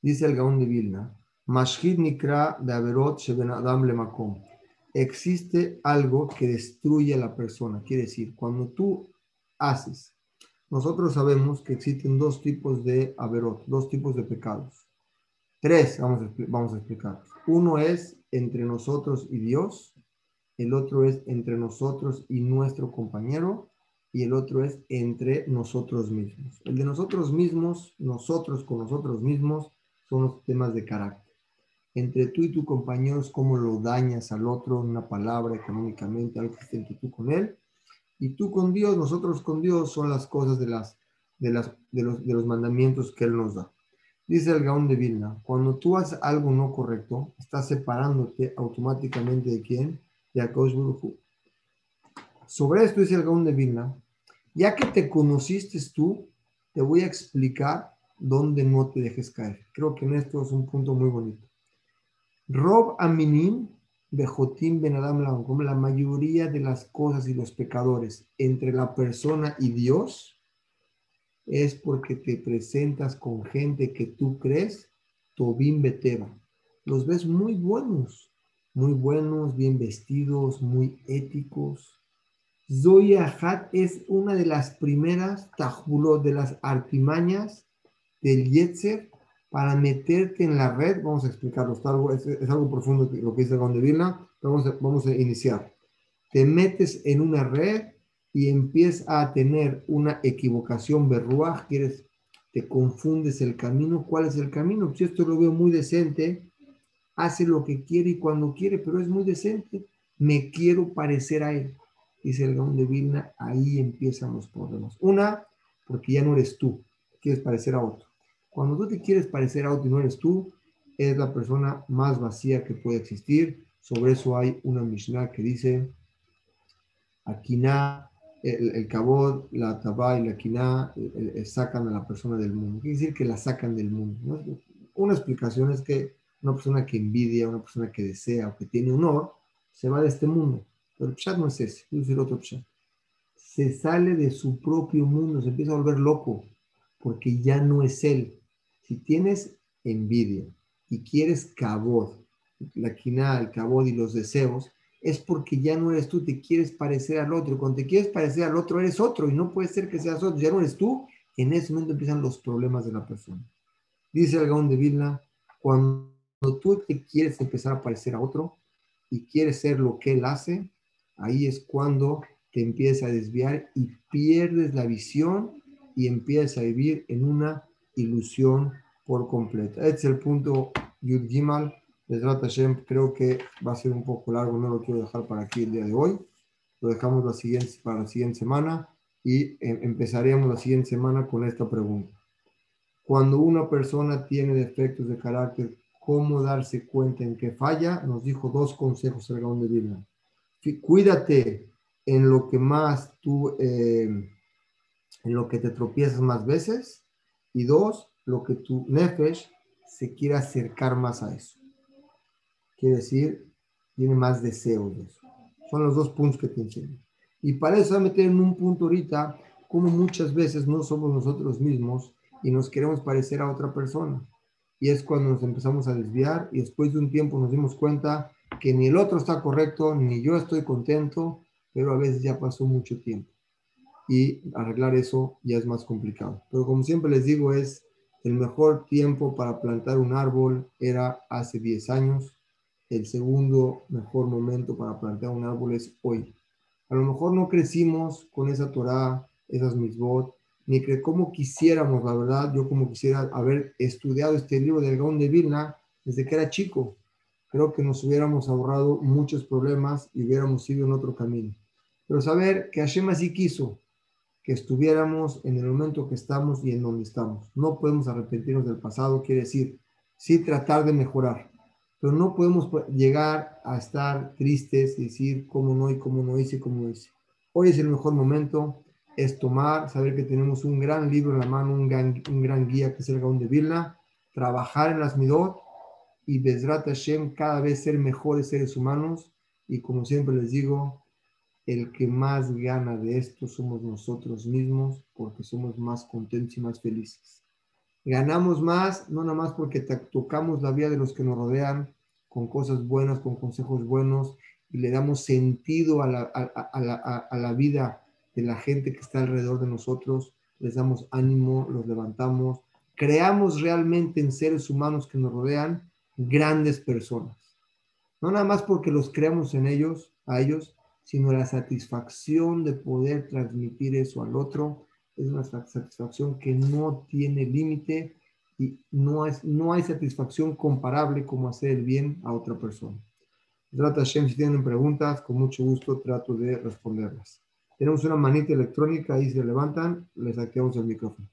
dice el Gaón de Vilna, Mashhid Nikra de Averot Adam Lemakom. Existe algo que destruye a la persona. Quiere decir, cuando tú haces, nosotros sabemos que existen dos tipos de Averot, dos tipos de pecados. Tres, vamos a, vamos a explicar. Uno es entre nosotros y Dios, el otro es entre nosotros y nuestro compañero, y el otro es entre nosotros mismos. El de nosotros mismos, nosotros con nosotros mismos, son los temas de carácter entre tú y tu compañero es cómo lo dañas al otro, una palabra, económicamente, algo que esté entre tú con él. Y tú con Dios, nosotros con Dios son las cosas de, las, de, las, de, los, de los mandamientos que Él nos da. Dice el Gaón de Vilna, cuando tú haces algo no correcto, estás separándote automáticamente de quién? De Akosh Sobre esto dice el Gaón de Vilna, ya que te conociste tú, te voy a explicar dónde no te dejes caer. Creo que en esto es un punto muy bonito. Rob Aminim, Bejotim Ben Adam como la mayoría de las cosas y los pecadores entre la persona y Dios, es porque te presentas con gente que tú crees, Tobin Beteba. Los ves muy buenos, muy buenos, bien vestidos, muy éticos. Zoya Hat es una de las primeras tajbulos de las artimañas del Yetzer para meterte en la red. Vamos a explicarlo, es, es algo profundo lo que dice Gondevila, vamos a, vamos a iniciar. Te metes en una red y empiezas a tener una equivocación berruaj, quieres, te confundes el camino. ¿Cuál es el camino? Si esto lo veo muy decente, hace lo que quiere y cuando quiere, pero es muy decente. Me quiero parecer a él. Dice el Gaón de Vilna, ahí empiezan los problemas. Una, porque ya no eres tú, quieres parecer a otro. Cuando tú te quieres parecer a otro y no eres tú, es la persona más vacía que puede existir. Sobre eso hay una Mishnah que dice, Akina el, el la tabá y la quiná sacan a la persona del mundo. Quiere decir que la sacan del mundo. Una explicación es que una persona que envidia, una persona que desea o que tiene honor, se va de este mundo. Pero el chat no es ese, es el otro chat. Se sale de su propio mundo, se empieza a volver loco, porque ya no es él. Si tienes envidia y quieres cabot, la quina, el cabot y los deseos, es porque ya no eres tú, te quieres parecer al otro. Cuando te quieres parecer al otro, eres otro y no puede ser que seas otro, ya no eres tú. En ese momento empiezan los problemas de la persona. Dice el Gaón de Vilna, cuando tú te quieres empezar a parecer a otro y quieres ser lo que él hace, ahí es cuando te empiezas a desviar y pierdes la visión y empiezas a vivir en una ilusión por completo. Este es el punto Yud Gimal creo que va a ser un poco largo, no lo quiero dejar para aquí el día de hoy. Lo dejamos la siguiente, para la siguiente semana y em, empezaremos la siguiente semana con esta pregunta. Cuando una persona tiene defectos de carácter, ¿cómo darse cuenta en que falla? Nos dijo dos consejos el Gaón de Vilna. Cuídate en lo que más tú, em, en lo que te tropiezas más veces. Y dos, lo que tu nefesh se quiera acercar más a eso quiere decir, tiene más deseos de eso. Son los dos puntos que te enseño. Y para eso a meter en un punto ahorita, como muchas veces no somos nosotros mismos y nos queremos parecer a otra persona. Y es cuando nos empezamos a desviar y después de un tiempo nos dimos cuenta que ni el otro está correcto, ni yo estoy contento, pero a veces ya pasó mucho tiempo. Y arreglar eso ya es más complicado. Pero como siempre les digo, es el mejor tiempo para plantar un árbol era hace 10 años el segundo mejor momento para plantar un árbol es hoy. A lo mejor no crecimos con esa Torah, esas misbot, ni que como quisiéramos, la verdad, yo como quisiera haber estudiado este libro del Gaón de Vilna desde que era chico. Creo que nos hubiéramos ahorrado muchos problemas y hubiéramos ido en otro camino. Pero saber que Hashem así quiso que estuviéramos en el momento que estamos y en donde estamos. No podemos arrepentirnos del pasado, quiere decir, sí tratar de mejorar pero no podemos llegar a estar tristes y decir cómo no y cómo no hice, cómo no hice. Hoy es el mejor momento, es tomar, saber que tenemos un gran libro en la mano, un gran, un gran guía que es el Gaón de Vilna, trabajar en las Midot y Bezrat Hashem cada vez ser mejores seres humanos y como siempre les digo, el que más gana de esto somos nosotros mismos porque somos más contentos y más felices. Ganamos más, no nada más porque tocamos la vida de los que nos rodean con cosas buenas, con consejos buenos, y le damos sentido a la, a, la, a la vida de la gente que está alrededor de nosotros, les damos ánimo, los levantamos, creamos realmente en seres humanos que nos rodean grandes personas. No nada más porque los creamos en ellos, a ellos, sino la satisfacción de poder transmitir eso al otro es una satisfacción que no tiene límite y no, es, no hay satisfacción comparable como hacer el bien a otra persona. Trata Hashem, si tienen preguntas, con mucho gusto trato de responderlas. Tenemos una manita electrónica, ahí se levantan, les activamos el micrófono.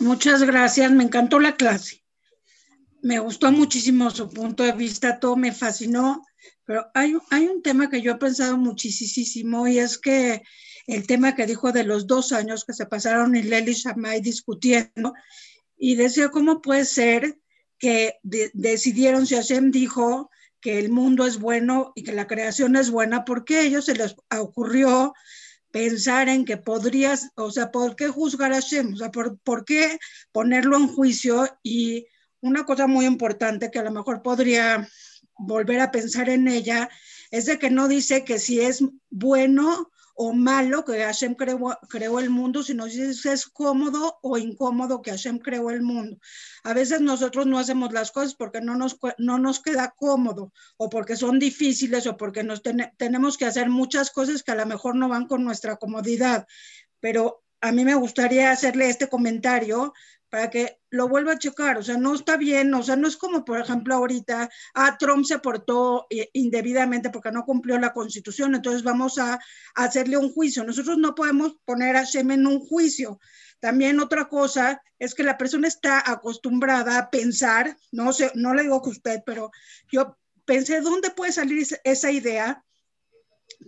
Muchas gracias, me encantó la clase. Me gustó muchísimo su punto de vista, todo me fascinó, pero hay, hay un tema que yo he pensado muchísimo y es que el tema que dijo de los dos años que se pasaron y Leli Shamay discutiendo y decía cómo puede ser que decidieron, si Hashem dijo que el mundo es bueno y que la creación es buena, porque a ellos se les ocurrió pensar en que podrías, o sea, ¿por qué juzgar a Hashem? O sea, ¿por, ¿por, qué ponerlo en juicio? Y una cosa muy importante que a lo mejor podría volver a pensar en ella es de que no dice que si es bueno o malo que Hashem creó, creó el mundo, sino si es cómodo o incómodo que Hashem creó el mundo. A veces nosotros no hacemos las cosas porque no nos, no nos queda cómodo o porque son difíciles o porque nos tenemos que hacer muchas cosas que a lo mejor no van con nuestra comodidad. Pero a mí me gustaría hacerle este comentario para que lo vuelva a checar. O sea, no está bien, o sea, no es como, por ejemplo, ahorita, ah, Trump se portó eh, indebidamente porque no cumplió la constitución, entonces vamos a, hacerle un juicio. Nosotros no podemos poner a Shem en un juicio. También otra cosa es que la persona está acostumbrada a pensar, no sé, no le digo que usted, pero yo pensé, ¿dónde puede salir esa idea?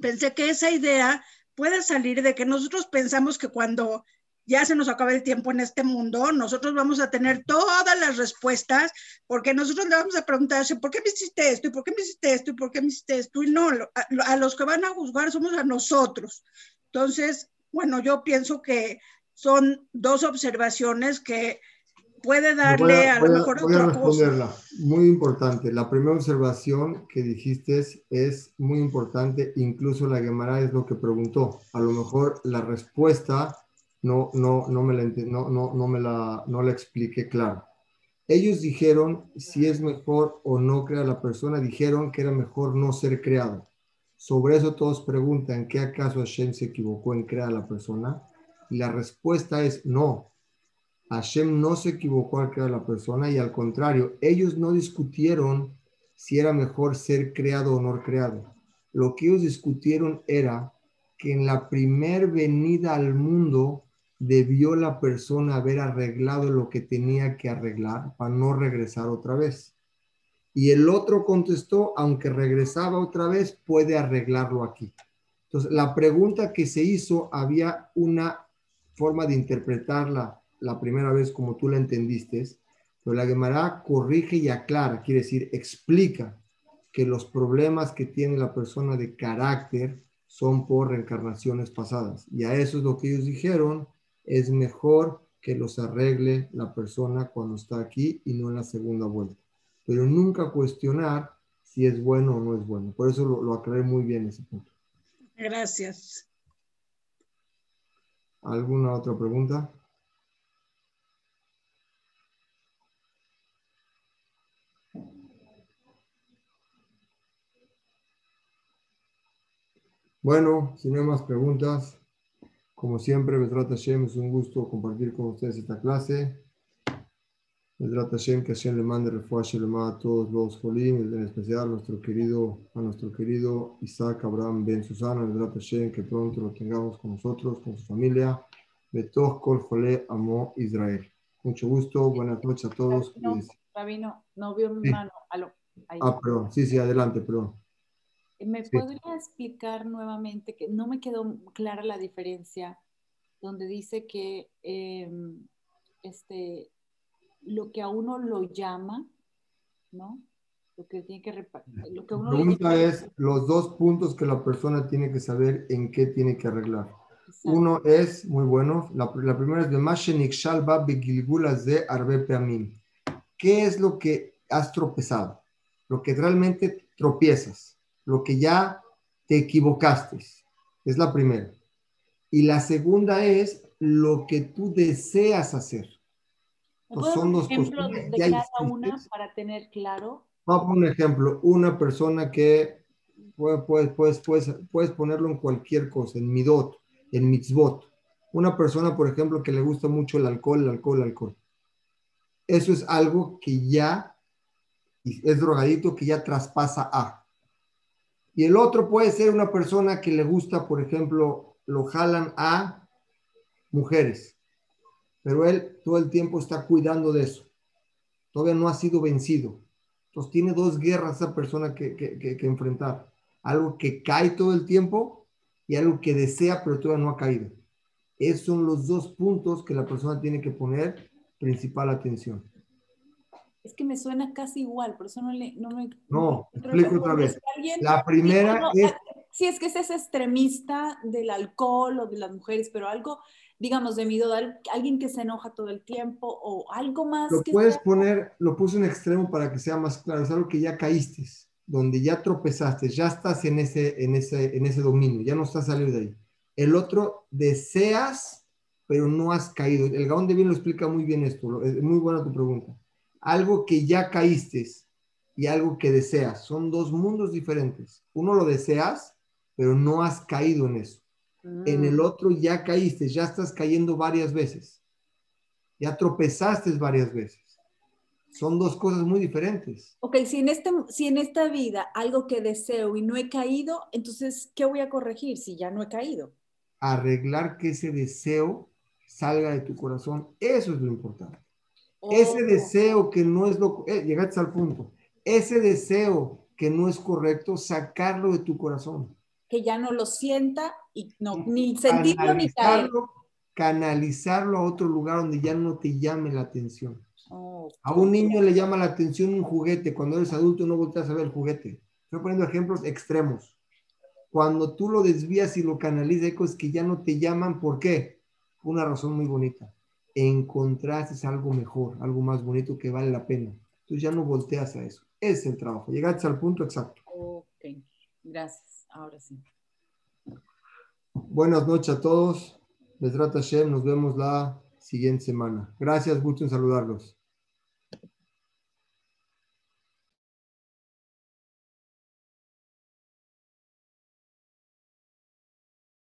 Pensé que esa idea puede salir de que nosotros pensamos que cuando ya se nos acaba el tiempo en este mundo, nosotros vamos a tener todas las respuestas, porque nosotros le vamos a preguntar, ¿por qué me hiciste esto? ¿Y por qué me hiciste esto? ¿Y por qué me hiciste esto? Y no, a, los que van a juzgar somos a nosotros. Entonces, bueno, yo pienso que son dos observaciones que puede darle a, lo mejor voy a responderla. Muy importante. La primera observación que dijiste es, es muy importante. Incluso la Gemara es lo que preguntó. A lo mejor la respuesta no, no, no, me la, no, no, no, me la, no la expliqué claro. Ellos dijeron si es mejor o no crear la persona, dijeron que era mejor no ser creado. Sobre eso todos preguntan, ¿qué acaso Hashem se equivocó en crear a la persona? Y la respuesta es no. Hashem no se equivocó al crear a la persona y al contrario, ellos no discutieron si era mejor ser creado o no creado. Lo que ellos discutieron era que en la primer venida al mundo debió la persona haber arreglado lo que tenía que arreglar para no regresar otra vez. Y el otro contestó, aunque regresaba otra vez, puede arreglarlo aquí. Entonces, la pregunta que se hizo, había una forma de interpretarla la primera vez como tú la entendiste, pero la Gemara corrige y aclara, quiere decir, explica que los problemas que tiene la persona de carácter son por reencarnaciones pasadas. Y a eso es lo que ellos dijeron, es mejor que los arregle la persona cuando está aquí y no en la segunda vuelta. Pero nunca cuestionar si es bueno o no es bueno. Por eso lo, lo aclaré muy bien ese punto. Gracias. ¿Alguna otra pregunta? Bueno, si no hay más preguntas, como siempre, Besrat Hashem, es un gusto compartir con ustedes esta clase. Besrat Hashem, que Hashem le mande refuerzo a todos los Jolim, en especial a nuestro querido, a nuestro querido Isaac Abraham Ben Susana, Besrat Hashem, que pronto lo tengamos con nosotros, con su familia. Betoch Kol Jole Amo Israel. Mucho gusto, buenas noches a todos. No, Rabino, no vio mi mano. Ah, perdón, sí, sí, adelante, perdón. ¿Me podría explicar nuevamente que no me quedó clara la diferencia donde dice que em, este, lo que a uno lo llama, ¿no? Lo que tiene que lo que uno La pregunta es los dos puntos que la persona tiene que saber en qué tiene que arreglar. Uno es muy bueno, la, la primera es de. ¿Qué es lo que has tropezado? Lo que realmente tropiezas lo que ya te equivocaste. Es la primera. Y la segunda es lo que tú deseas hacer. Pues son dos ejemplo de, cada una para tener claro? Vamos a poner un ejemplo. Una persona que puedes, puedes, puedes, puedes ponerlo en cualquier cosa, en midot, en mitzvot. Una persona, por ejemplo, que le gusta mucho el alcohol, el alcohol, el alcohol. Eso es algo que ya es drogadito, que ya traspasa a. Y el otro puede ser una persona que le gusta, por ejemplo, lo jalan a mujeres, pero él todo el tiempo está cuidando de eso. Todavía no ha sido vencido. Entonces tiene dos guerras esa persona que, que, que, enfrentar. Algo que cae todo el tiempo y algo que desea, pero todavía no ha caído. Esos son los dos puntos que la persona tiene que poner principal atención. Es que me suena casi igual, por eso no le... No, me, no explico otra vez. La primera es... Sí, es que es ese extremista del alcohol o de las mujeres, pero algo, digamos, de miedo, alguien que se enoja todo el tiempo o algo más. Lo puedes poner, lo puse en extremo para que sea más claro, es algo que ya caíste, donde ya tropezaste, ya estás en ese, en ese, en ese dominio, ya no estás saliendo de ahí. El otro, deseas, pero no has caído. El Gaón de Bien lo explica muy bien esto, es muy buena tu pregunta algo que ya caíste y algo que deseas. Son dos mundos diferentes. Uno lo deseas, pero no has caído en eso. En el mm. otro ya caíste, ya estás cayendo varias veces. Ya tropezaste varias veces. Son dos cosas muy diferentes. Ok, si en, este, si en esta vida algo que deseo y no he caído, entonces, ¿qué voy a corregir si ya no he caído? Arreglar que ese deseo salga de tu corazón. Eso es lo importante. Ese oh. deseo que no es lo, eh, llegaste al punto, ese deseo que no es correcto, sacarlo de tu corazón. Que ya no lo sienta y no, ni sentirlo ni caerlo. Canalizarlo a otro lugar donde ya no te llame la atención. a un niño le llama la atención un juguete. Cuando eres adulto no volteas a ver el juguete. Estoy poniendo ejemplos extremos. Cuando tú lo desvías y lo canalizas, hay cosas que ya no te llaman. ¿Por qué? Una razón muy bonita encontraste algo mejor, algo más bonito que vale la pena. Entonces ya no volteas a eso. Es el trabajo. Llegaste al punto exacto. Ok, gracias. Ahora sí. Buenas noches a todos. Les trata Shem. Nos vemos la siguiente semana. Gracias, gusto en saludarlos.